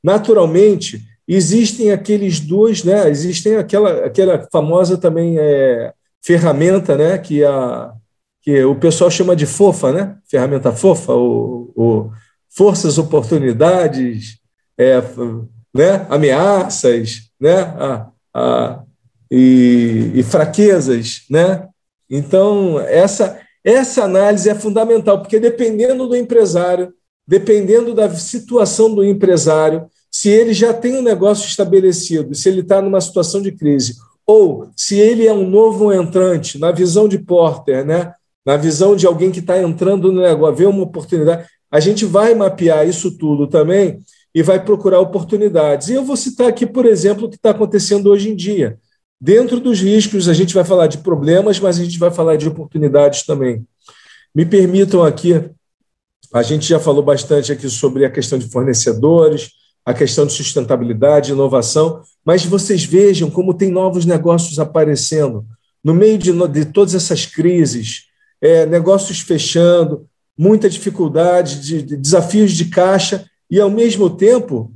naturalmente existem aqueles dois, né? Existem aquela, aquela famosa também é, ferramenta, né? Que a que o pessoal chama de fofa, né? Ferramenta fofa, o, o forças, oportunidades, é, né, ameaças, né, a, a, e, e, fraquezas, né? Então essa essa análise é fundamental porque dependendo do empresário, dependendo da situação do empresário, se ele já tem um negócio estabelecido, se ele está numa situação de crise, ou se ele é um novo entrante, na visão de Porter, né? na visão de alguém que está entrando no negócio, vê uma oportunidade, a gente vai mapear isso tudo também e vai procurar oportunidades. E eu vou citar aqui, por exemplo, o que está acontecendo hoje em dia. Dentro dos riscos, a gente vai falar de problemas, mas a gente vai falar de oportunidades também. Me permitam aqui, a gente já falou bastante aqui sobre a questão de fornecedores, a questão de sustentabilidade, inovação, mas vocês vejam como tem novos negócios aparecendo. No meio de, de todas essas crises, é, negócios fechando, muita dificuldade, de, de desafios de caixa e, ao mesmo tempo,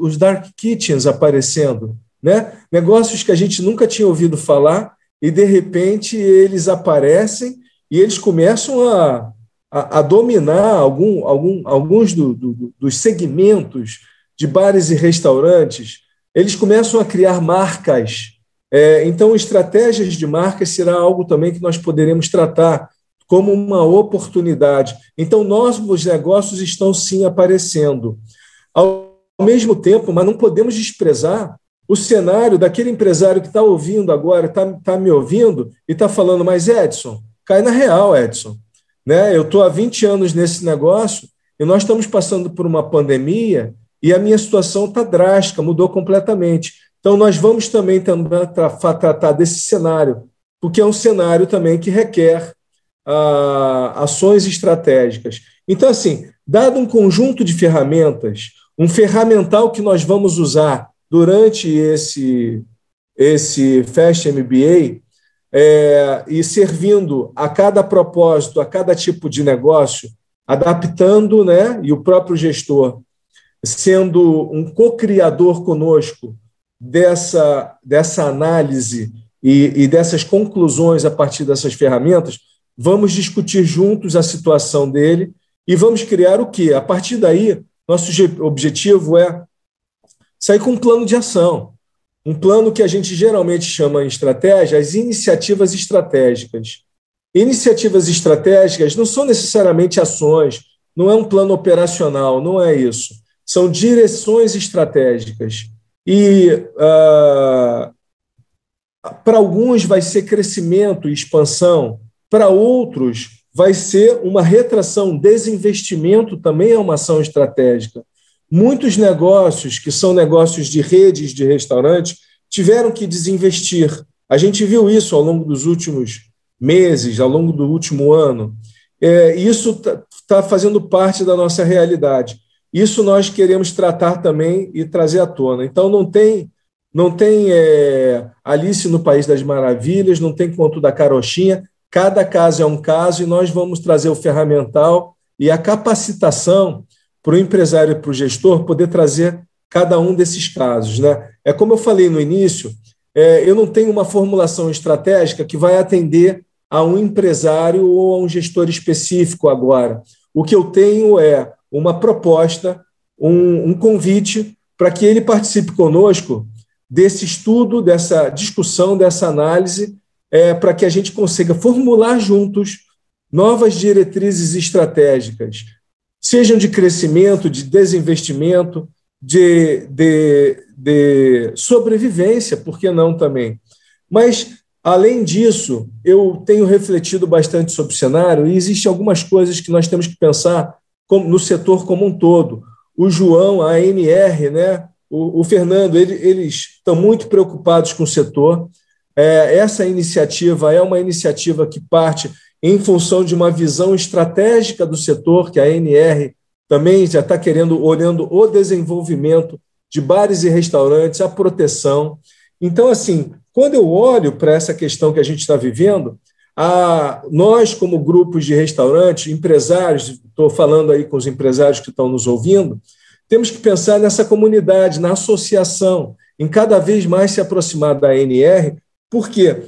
os dark kitchens aparecendo, né? negócios que a gente nunca tinha ouvido falar e, de repente, eles aparecem e eles começam a, a, a dominar algum, algum, alguns do, do, dos segmentos de bares e restaurantes, eles começam a criar marcas. É, então, estratégias de marcas será algo também que nós poderemos tratar como uma oportunidade. Então, novos negócios estão sim aparecendo. Ao mesmo tempo, mas não podemos desprezar o cenário daquele empresário que está ouvindo agora, está tá me ouvindo e está falando, mas Edson, cai na real, Edson. Né? Eu estou há 20 anos nesse negócio e nós estamos passando por uma pandemia e a minha situação está drástica, mudou completamente. Então, nós vamos também tratar desse cenário, porque é um cenário também que requer ações estratégicas. Então, assim, dado um conjunto de ferramentas, um ferramental que nós vamos usar durante esse, esse Fast MBA, é, e servindo a cada propósito, a cada tipo de negócio, adaptando, né, e o próprio gestor sendo um co-criador conosco dessa, dessa análise e, e dessas conclusões a partir dessas ferramentas, vamos discutir juntos a situação dele e vamos criar o quê? A partir daí, nosso objetivo é sair com um plano de ação. Um plano que a gente geralmente chama em estratégia as iniciativas estratégicas. Iniciativas estratégicas não são necessariamente ações, não é um plano operacional, não é isso. São direções estratégicas. E uh, para alguns vai ser crescimento e expansão, para outros vai ser uma retração, desinvestimento também é uma ação estratégica. Muitos negócios, que são negócios de redes de restaurantes, tiveram que desinvestir. A gente viu isso ao longo dos últimos meses, ao longo do último ano. É, isso está tá fazendo parte da nossa realidade. Isso nós queremos tratar também e trazer à tona. Então, não tem não tem é, Alice no País das Maravilhas, não tem conto da carochinha. Cada caso é um caso e nós vamos trazer o ferramental e a capacitação para o empresário e para o gestor poder trazer cada um desses casos. Né? É como eu falei no início, é, eu não tenho uma formulação estratégica que vai atender a um empresário ou a um gestor específico agora. O que eu tenho é uma proposta, um, um convite para que ele participe conosco desse estudo, dessa discussão, dessa análise, é, para que a gente consiga formular juntos novas diretrizes estratégicas sejam de crescimento, de desinvestimento, de, de, de sobrevivência, por que não também? Mas, além disso, eu tenho refletido bastante sobre o cenário e existem algumas coisas que nós temos que pensar no setor como um todo. O João, a ANR, né, o, o Fernando, ele, eles estão muito preocupados com o setor. É, essa iniciativa é uma iniciativa que parte em função de uma visão estratégica do setor, que a ANR também já está querendo, olhando o desenvolvimento de bares e restaurantes, a proteção. Então, assim, quando eu olho para essa questão que a gente está vivendo, a, nós, como grupos de restaurantes, empresários, estou falando aí com os empresários que estão nos ouvindo, temos que pensar nessa comunidade, na associação, em cada vez mais se aproximar da ANR, porque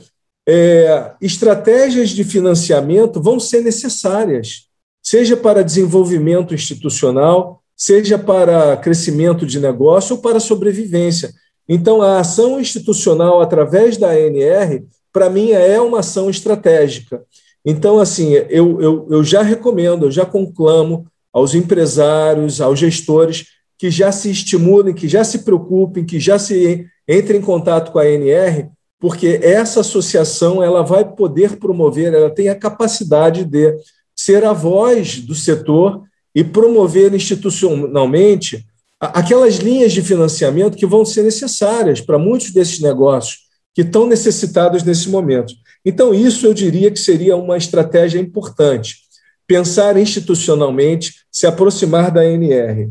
é, estratégias de financiamento vão ser necessárias, seja para desenvolvimento institucional, seja para crescimento de negócio ou para sobrevivência. Então, a ação institucional através da ANR, para mim, é uma ação estratégica. Então, assim, eu, eu, eu já recomendo, eu já conclamo aos empresários, aos gestores, que já se estimulem, que já se preocupem, que já se entrem em contato com a ANR, porque essa associação ela vai poder promover, ela tem a capacidade de ser a voz do setor e promover institucionalmente aquelas linhas de financiamento que vão ser necessárias para muitos desses negócios que estão necessitados nesse momento. Então, isso eu diria que seria uma estratégia importante. Pensar institucionalmente, se aproximar da NR.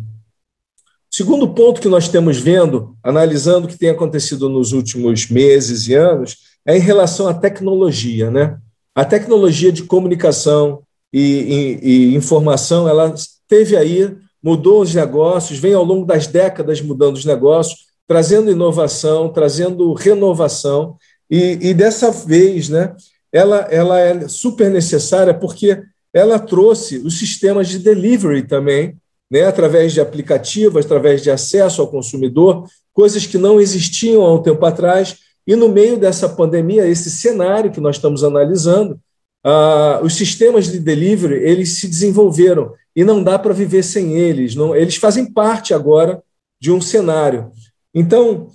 Segundo ponto que nós temos vendo, analisando o que tem acontecido nos últimos meses e anos, é em relação à tecnologia. Né? A tecnologia de comunicação e, e, e informação, ela teve aí, mudou os negócios, vem ao longo das décadas mudando os negócios, trazendo inovação, trazendo renovação, e, e dessa vez, né, ela, ela é super necessária porque ela trouxe os sistemas de delivery também, né, através de aplicativos, através de acesso ao consumidor, coisas que não existiam há um tempo atrás. E no meio dessa pandemia, esse cenário que nós estamos analisando, ah, os sistemas de delivery eles se desenvolveram e não dá para viver sem eles. Não, eles fazem parte agora de um cenário. Então,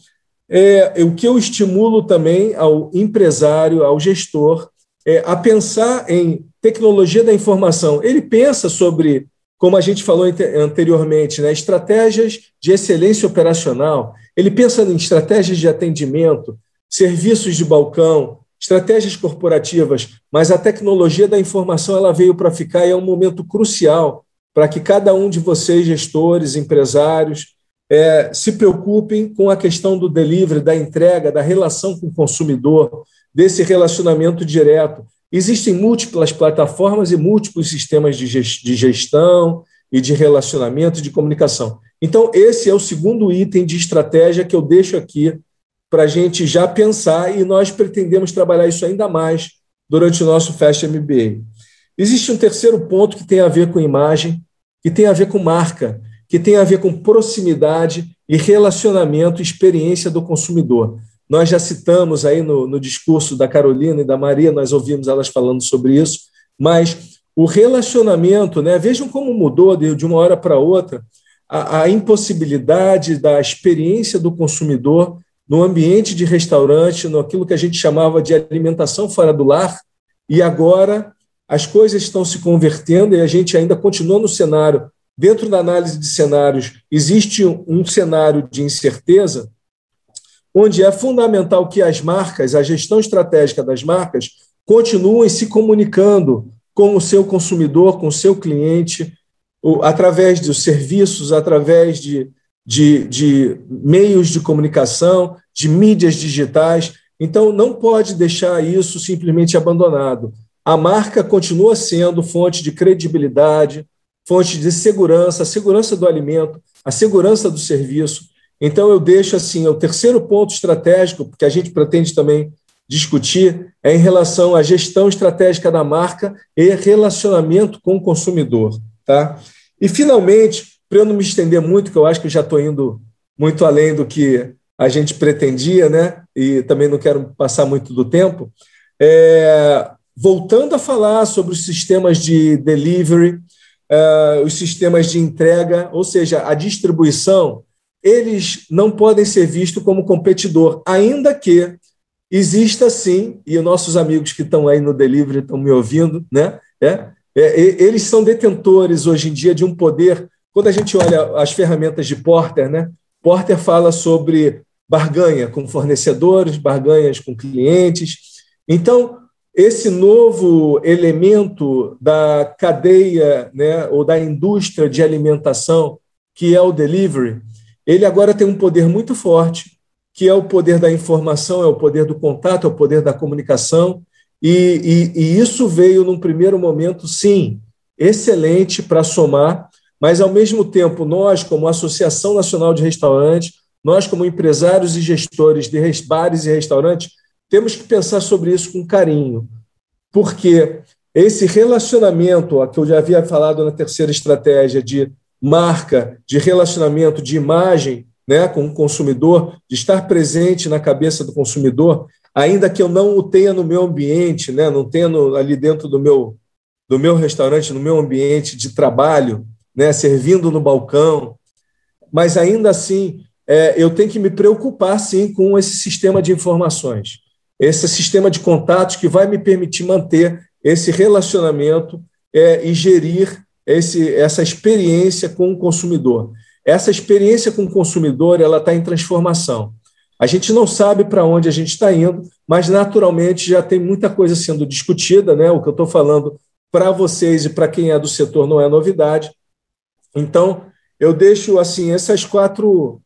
é, o que eu estimulo também ao empresário, ao gestor, é a pensar em tecnologia da informação. Ele pensa sobre como a gente falou anteriormente, né, estratégias de excelência operacional. Ele pensa em estratégias de atendimento, serviços de balcão, estratégias corporativas, mas a tecnologia da informação ela veio para ficar e é um momento crucial para que cada um de vocês, gestores, empresários, é, se preocupem com a questão do delivery, da entrega, da relação com o consumidor, desse relacionamento direto. Existem múltiplas plataformas e múltiplos sistemas de gestão e de relacionamento e de comunicação. Então, esse é o segundo item de estratégia que eu deixo aqui para a gente já pensar e nós pretendemos trabalhar isso ainda mais durante o nosso Fast MBA. Existe um terceiro ponto que tem a ver com imagem, que tem a ver com marca, que tem a ver com proximidade e relacionamento, experiência do consumidor. Nós já citamos aí no, no discurso da Carolina e da Maria, nós ouvimos elas falando sobre isso, mas o relacionamento, né, vejam como mudou de, uma hora para outra a, a impossibilidade da experiência do consumidor no ambiente de restaurante, no aquilo que a gente chamava de alimentação fora do lar, e agora as coisas estão se convertendo e a gente ainda continua no cenário. Dentro da análise de cenários, existe um cenário de incerteza, onde é fundamental que as marcas, a gestão estratégica das marcas, continuem se comunicando com o seu consumidor, com o seu cliente, através dos serviços, através de, de, de meios de comunicação, de mídias digitais. Então, não pode deixar isso simplesmente abandonado. A marca continua sendo fonte de credibilidade, fonte de segurança, a segurança do alimento, a segurança do serviço. Então, eu deixo assim: o terceiro ponto estratégico, que a gente pretende também discutir, é em relação à gestão estratégica da marca e relacionamento com o consumidor. Tá? E, finalmente, para eu não me estender muito, que eu acho que já estou indo muito além do que a gente pretendia, né? e também não quero passar muito do tempo, é, voltando a falar sobre os sistemas de delivery, uh, os sistemas de entrega, ou seja, a distribuição, eles não podem ser vistos como competidor, ainda que exista sim, e nossos amigos que estão aí no delivery estão me ouvindo, né? É, é, eles são detentores hoje em dia de um poder. Quando a gente olha as ferramentas de Porter, né? Porter fala sobre barganha com fornecedores, barganhas com clientes. Então, esse novo elemento da cadeia né, ou da indústria de alimentação, que é o delivery, ele agora tem um poder muito forte, que é o poder da informação, é o poder do contato, é o poder da comunicação, e, e, e isso veio num primeiro momento, sim, excelente para somar, mas ao mesmo tempo nós, como Associação Nacional de Restaurantes, nós como empresários e gestores de bares e restaurantes, temos que pensar sobre isso com carinho, porque esse relacionamento, que eu já havia falado na terceira estratégia de marca, de relacionamento, de imagem né, com o consumidor, de estar presente na cabeça do consumidor, ainda que eu não o tenha no meu ambiente, né, não tenha no, ali dentro do meu, do meu restaurante, no meu ambiente de trabalho, né, servindo no balcão, mas ainda assim é, eu tenho que me preocupar sim com esse sistema de informações esse sistema de contatos que vai me permitir manter esse relacionamento é, e gerir esse, essa experiência com o consumidor. Essa experiência com o consumidor ela está em transformação. A gente não sabe para onde a gente está indo, mas naturalmente já tem muita coisa sendo discutida, né? O que eu estou falando para vocês e para quem é do setor não é novidade. Então, eu deixo assim essas quatro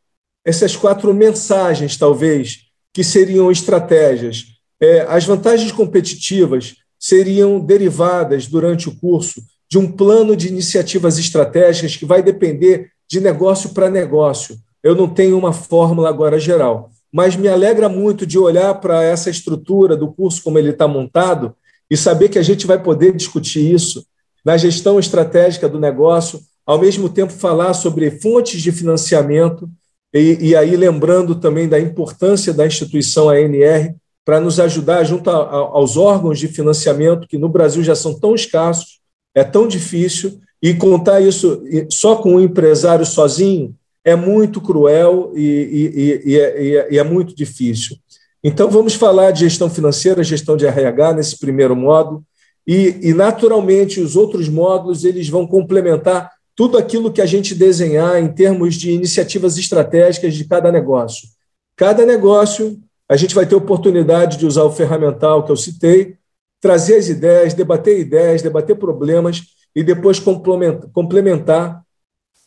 essas quatro mensagens, talvez, que seriam estratégias. É, as vantagens competitivas seriam derivadas durante o curso de um plano de iniciativas estratégicas que vai depender de negócio para negócio. Eu não tenho uma fórmula agora geral, mas me alegra muito de olhar para essa estrutura do curso como ele está montado e saber que a gente vai poder discutir isso na gestão estratégica do negócio, ao mesmo tempo falar sobre fontes de financiamento, e, e aí, lembrando também da importância da instituição ANR para nos ajudar junto a, a, aos órgãos de financiamento, que no Brasil já são tão escassos, é tão difícil, e contar isso só com um empresário sozinho é muito cruel e, e, é, e, é, muito difícil. Então, vamos falar de gestão financeira, gestão de RH nesse primeiro módulo, e, naturalmente os outros módulos eles vão complementar tudo aquilo que a gente desenhar em termos de iniciativas estratégicas de cada negócio. Cada negócio, a gente vai ter oportunidade de usar o ferramental que eu citei, trazer as ideias, debater ideias, debater problemas e depois complementar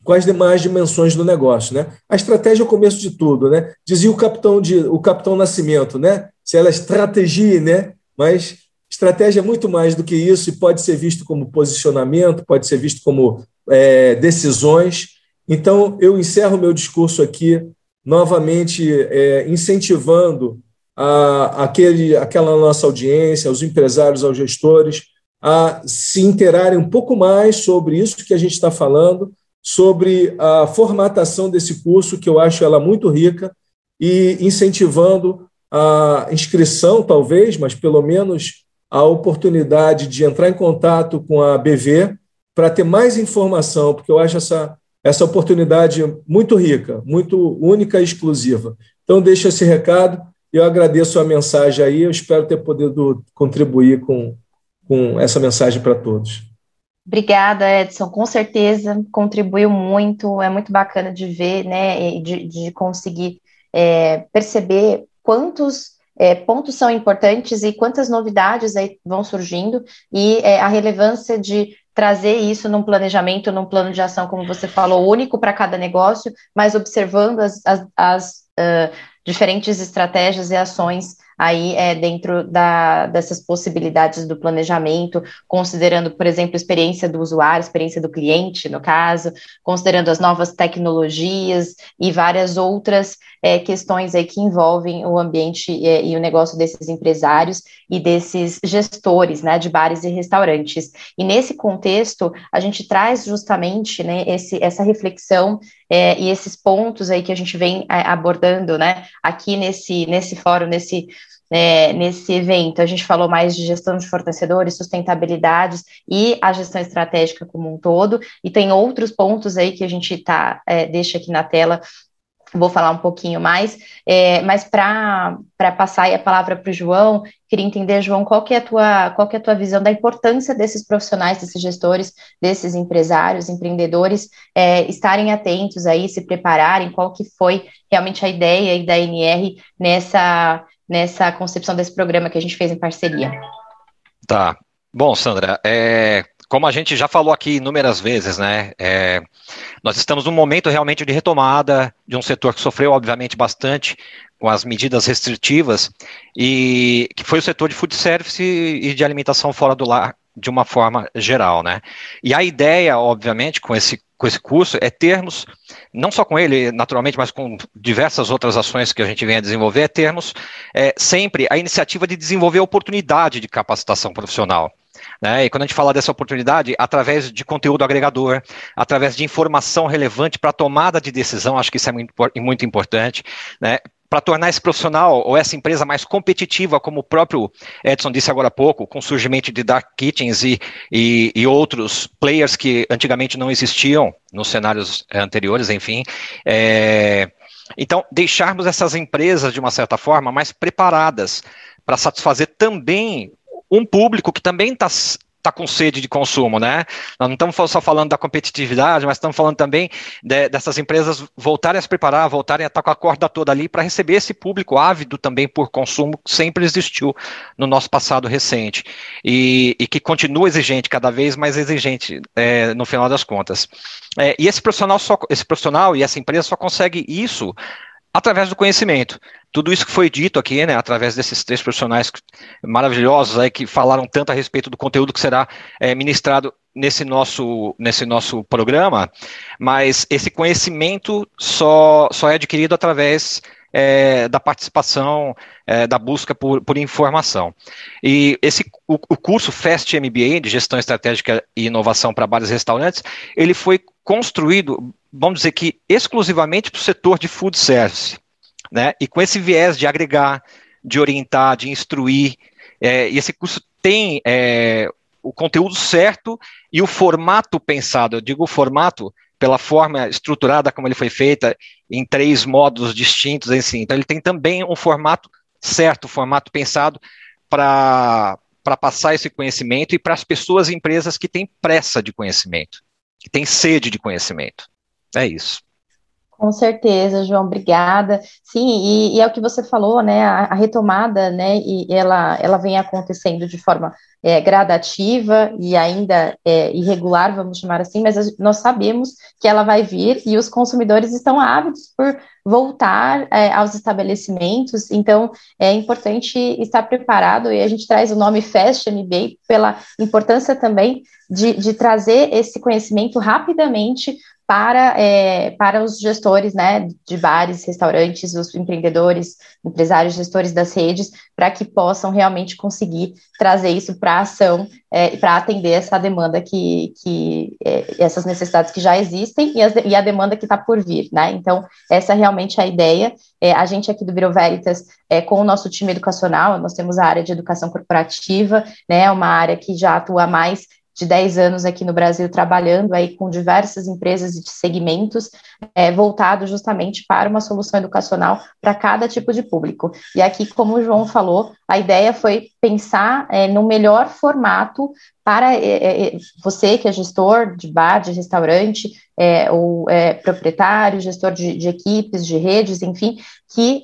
com as demais dimensões do negócio. Né? A estratégia é o começo de tudo. Né? Dizia o capitão, de, o capitão Nascimento, né? se ela é estratégia, né? mas estratégia é muito mais do que isso e pode ser visto como posicionamento, pode ser visto como é, decisões. Então, eu encerro meu discurso aqui, novamente é, incentivando a, aquele, aquela nossa audiência, aos empresários, aos gestores, a se interarem um pouco mais sobre isso que a gente está falando, sobre a formatação desse curso, que eu acho ela muito rica, e incentivando a inscrição, talvez, mas pelo menos a oportunidade de entrar em contato com a BV para ter mais informação, porque eu acho essa, essa oportunidade muito rica, muito única e exclusiva. Então, deixo esse recado eu agradeço a mensagem aí, eu espero ter podido contribuir com, com essa mensagem para todos. Obrigada, Edson. Com certeza contribuiu muito. É muito bacana de ver, né, de, de conseguir é, perceber quantos é, pontos são importantes e quantas novidades aí vão surgindo e é, a relevância de trazer isso num planejamento, num plano de ação, como você falou, único para cada negócio, mas observando as, as, as uh, diferentes estratégias e ações aí é, dentro da, dessas possibilidades do planejamento, considerando, por exemplo, experiência do usuário, experiência do cliente, no caso, considerando as novas tecnologias e várias outras é, questões aí que envolvem o ambiente é, e o negócio desses empresários e desses gestores, né, de bares e restaurantes. E nesse contexto, a gente traz justamente, né, esse, essa reflexão é, e esses pontos aí que a gente vem é, abordando, né, aqui nesse, nesse fórum, nesse é, nesse evento. A gente falou mais de gestão de fornecedores, sustentabilidades e a gestão estratégica como um todo, e tem outros pontos aí que a gente tá, é, deixa aqui na tela. Vou falar um pouquinho mais, é, mas para passar a palavra para o João, queria entender, João, qual que, é a tua, qual que é a tua visão da importância desses profissionais, desses gestores, desses empresários, empreendedores, é, estarem atentos aí, se prepararem, qual que foi realmente a ideia da NR nessa, nessa concepção desse programa que a gente fez em parceria. Tá. Bom, Sandra, é, como a gente já falou aqui inúmeras vezes, né? É, nós estamos num momento realmente de retomada de um setor que sofreu, obviamente, bastante com as medidas restritivas, e que foi o setor de food service e de alimentação fora do lar de uma forma geral, né? E a ideia, obviamente, com esse, com esse curso é termos, não só com ele, naturalmente, mas com diversas outras ações que a gente vem a desenvolver, é termos é, sempre a iniciativa de desenvolver oportunidade de capacitação profissional. Né? E quando a gente fala dessa oportunidade, através de conteúdo agregador, através de informação relevante para a tomada de decisão, acho que isso é muito, muito importante, né? Para tornar esse profissional ou essa empresa mais competitiva, como o próprio Edson disse agora há pouco, com o surgimento de dark kitchens e, e, e outros players que antigamente não existiam nos cenários anteriores, enfim. É, então, deixarmos essas empresas, de uma certa forma, mais preparadas para satisfazer também um público que também está tá com sede de consumo, né? Nós não estamos só falando da competitividade, mas estamos falando também de, dessas empresas voltarem a se preparar, voltarem a estar com a corda toda ali para receber esse público ávido também por consumo que sempre existiu no nosso passado recente e, e que continua exigente, cada vez mais exigente é, no final das contas. É, e esse profissional, só, esse profissional e essa empresa só consegue isso através do conhecimento. Tudo isso que foi dito aqui, né, através desses três profissionais maravilhosos aí que falaram tanto a respeito do conteúdo que será é, ministrado nesse nosso, nesse nosso programa, mas esse conhecimento só, só é adquirido através é, da participação, é, da busca por, por, informação. E esse, o, o, curso FAST MBA, de Gestão Estratégica e Inovação para Bares e Restaurantes, ele foi construído, vamos dizer que exclusivamente para o setor de food service, né? e com esse viés de agregar, de orientar, de instruir, é, e esse curso tem é, o conteúdo certo e o formato pensado, eu digo formato pela forma estruturada como ele foi feita, em três módulos distintos, assim. Então ele tem também um formato certo, um formato pensado para passar esse conhecimento e para as pessoas e empresas que têm pressa de conhecimento, que têm sede de conhecimento. É isso. Com certeza, João, obrigada. Sim, e, e, é o que você falou, né? A, a, retomada, né? E ela, ela vem acontecendo de forma é, gradativa e ainda é, irregular, vamos chamar assim, mas nós sabemos que ela vai vir e os consumidores estão ávidos por voltar é, aos estabelecimentos, então é importante estar preparado e a gente traz o nome Fast MBA pela importância também de, de trazer esse conhecimento rapidamente para, é, para os gestores né, de bares, restaurantes, os empreendedores, empresários, gestores das redes, para que possam realmente conseguir trazer isso para a ação é, para atender essa demanda que, que é, essas necessidades que já existem e, as, e a demanda que está por vir, né? Então, essa é realmente a ideia. É, a gente aqui do Biro Veritas, é, com o nosso time educacional, nós temos a área de educação corporativa, né? Uma área que já atua mais de 10 anos aqui no Brasil trabalhando aí com diversas empresas e segmentos é, voltado justamente para uma solução educacional para cada tipo de público. E aqui, como o João falou, a ideia foi pensar é, no melhor formato para é, é, é você que é gestor de bar, de restaurante, é, ou proprietário, gestor de, de, equipes, de redes, enfim, que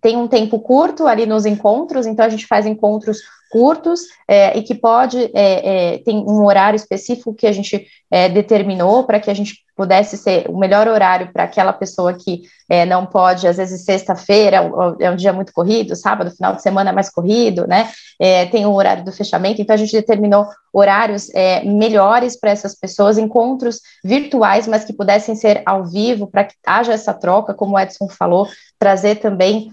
tem um tempo curto ali nos encontros, então a gente faz encontros curtos é, e que pode é, é, tem um horário específico que a gente é, determinou para que a gente pudesse ser o melhor horário para aquela pessoa que é, não pode, às vezes sexta-feira é um dia muito corrido, sábado, final de semana é mais corrido, né? É, tem o horário do fechamento, então a gente determinou horários melhores para essas pessoas, encontros virtuais, mas que pudessem ser ao vivo, para que haja essa troca, como o Edson falou, trazer também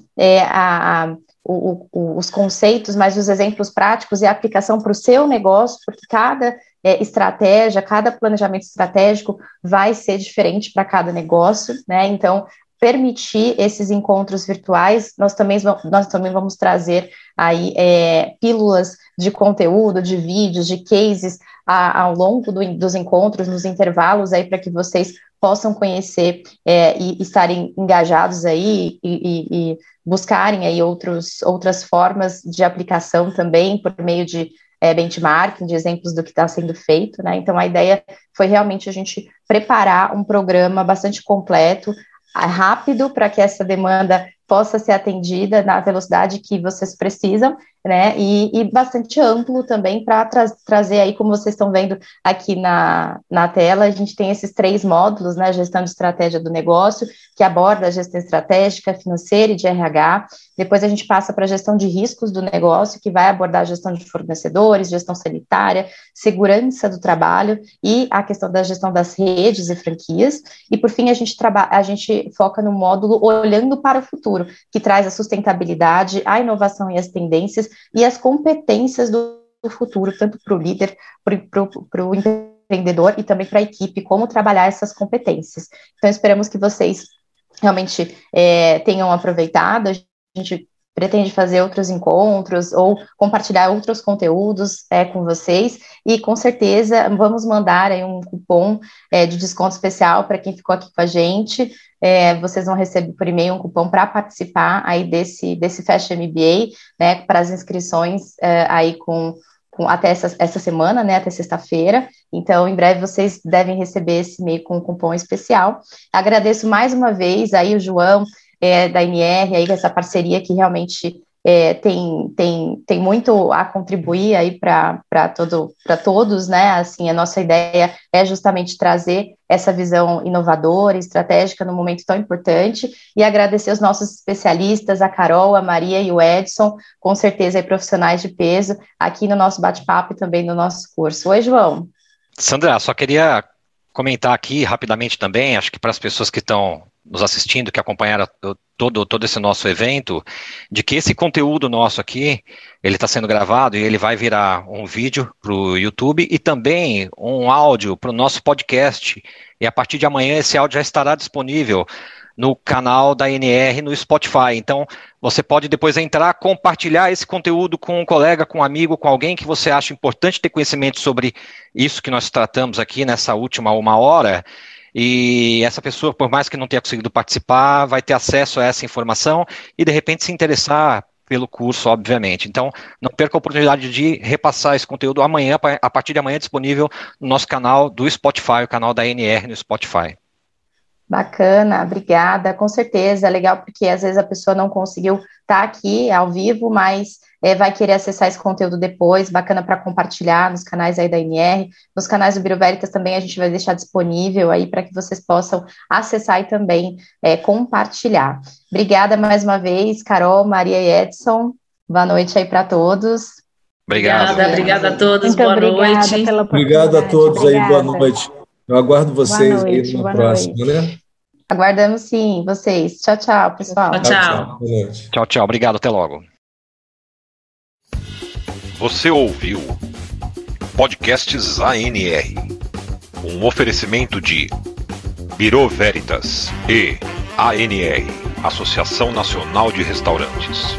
a, a o, o, os conceitos, mas os exemplos práticos e a aplicação para o seu negócio, porque cada é, estratégia, cada planejamento estratégico vai ser diferente para cada negócio, né? Então, permitir esses encontros virtuais, nós também, nós também vamos trazer aí é, pílulas de conteúdo, de vídeos, de cases a, ao longo do, dos encontros, nos intervalos aí para que vocês possam conhecer é, e estarem engajados aí e, e, buscarem aí outros, outras formas de aplicação também por meio de é, benchmarking, de exemplos do que está sendo feito, né? Então a ideia foi realmente a gente preparar um programa bastante completo, rápido, para que essa demanda possa ser atendida na velocidade que vocês precisam, né? E, e bastante amplo também para tra trazer aí, como vocês estão vendo aqui na, na tela, a gente tem esses três módulos, né? Gestão de estratégia do negócio, que aborda a gestão estratégica, financeira e de RH. Depois a gente passa para a gestão de riscos do negócio, que vai abordar a gestão de fornecedores, gestão sanitária, segurança do trabalho e a questão da gestão das redes e franquias. E por fim, a gente a gente foca no módulo olhando para o futuro, que traz a sustentabilidade, a inovação e as tendências e as competências do futuro, tanto para o líder, para o empreendedor e também para a equipe, como trabalhar essas competências. Então, esperamos que vocês realmente é, tenham aproveitado. A gente pretende fazer outros encontros ou compartilhar outros conteúdos é, com vocês e com certeza vamos mandar aí um cupom é, de desconto especial para quem ficou aqui com a gente. É, vocês vão receber por e-mail um cupom para participar aí desse, desse Fast MBA, né, para as inscrições é, aí com, até essa, essa semana, né, até sexta-feira. Então, em breve vocês devem receber esse e-mail com um cupom especial. Agradeço mais uma vez aí o João, é, da NR, aí, essa parceria que realmente é, tem, tem, tem muito a contribuir aí para todo, todos, né? Assim, a nossa ideia é justamente trazer essa visão inovadora, estratégica no momento tão importante e agradecer os nossos especialistas, a Carol, a Maria e o Edson, com certeza aí, profissionais de peso, aqui no nosso bate-papo e também no nosso curso. Oi, João. Sandra, só queria comentar aqui rapidamente também, acho que para as pessoas que estão nos assistindo, que acompanharam todo, todo esse nosso evento, de que esse conteúdo nosso aqui, ele está sendo gravado e ele vai virar um vídeo para o YouTube e também um áudio para o nosso podcast. E a partir de amanhã esse áudio já estará disponível no canal da NR no Spotify. Então, você pode depois entrar, compartilhar esse conteúdo com um colega, com um amigo, com alguém que você acha importante ter conhecimento sobre isso que nós tratamos aqui nessa última uma hora. E essa pessoa, por mais que não tenha conseguido participar, vai ter acesso a essa informação e de repente se interessar pelo curso, obviamente. Então, não perca a oportunidade de repassar esse conteúdo amanhã, a partir de amanhã, disponível no nosso canal do Spotify, o canal da NR no Spotify. Bacana, obrigada. Com certeza, é legal porque às vezes a pessoa não conseguiu tá aqui ao vivo, mas é, vai querer acessar esse conteúdo depois, bacana para compartilhar nos canais aí da NR, nos canais do Biro Veritas também a gente vai deixar disponível aí para que vocês possam acessar e também é, compartilhar. Obrigada mais uma vez, Carol, Maria e Edson. Boa noite aí para todos. Obrigado. Obrigada, obrigada a todos, Muito boa noite. Obrigado a todos obrigada. aí, boa noite. Eu aguardo vocês noite, aí na próxima, noite. né? Aguardamos sim, vocês. Tchau, tchau, pessoal. Tchau, tchau. Tchau, tchau. Obrigado, até logo. Você ouviu Podcasts ANR, um oferecimento de Biro Veritas e ANR, Associação Nacional de Restaurantes.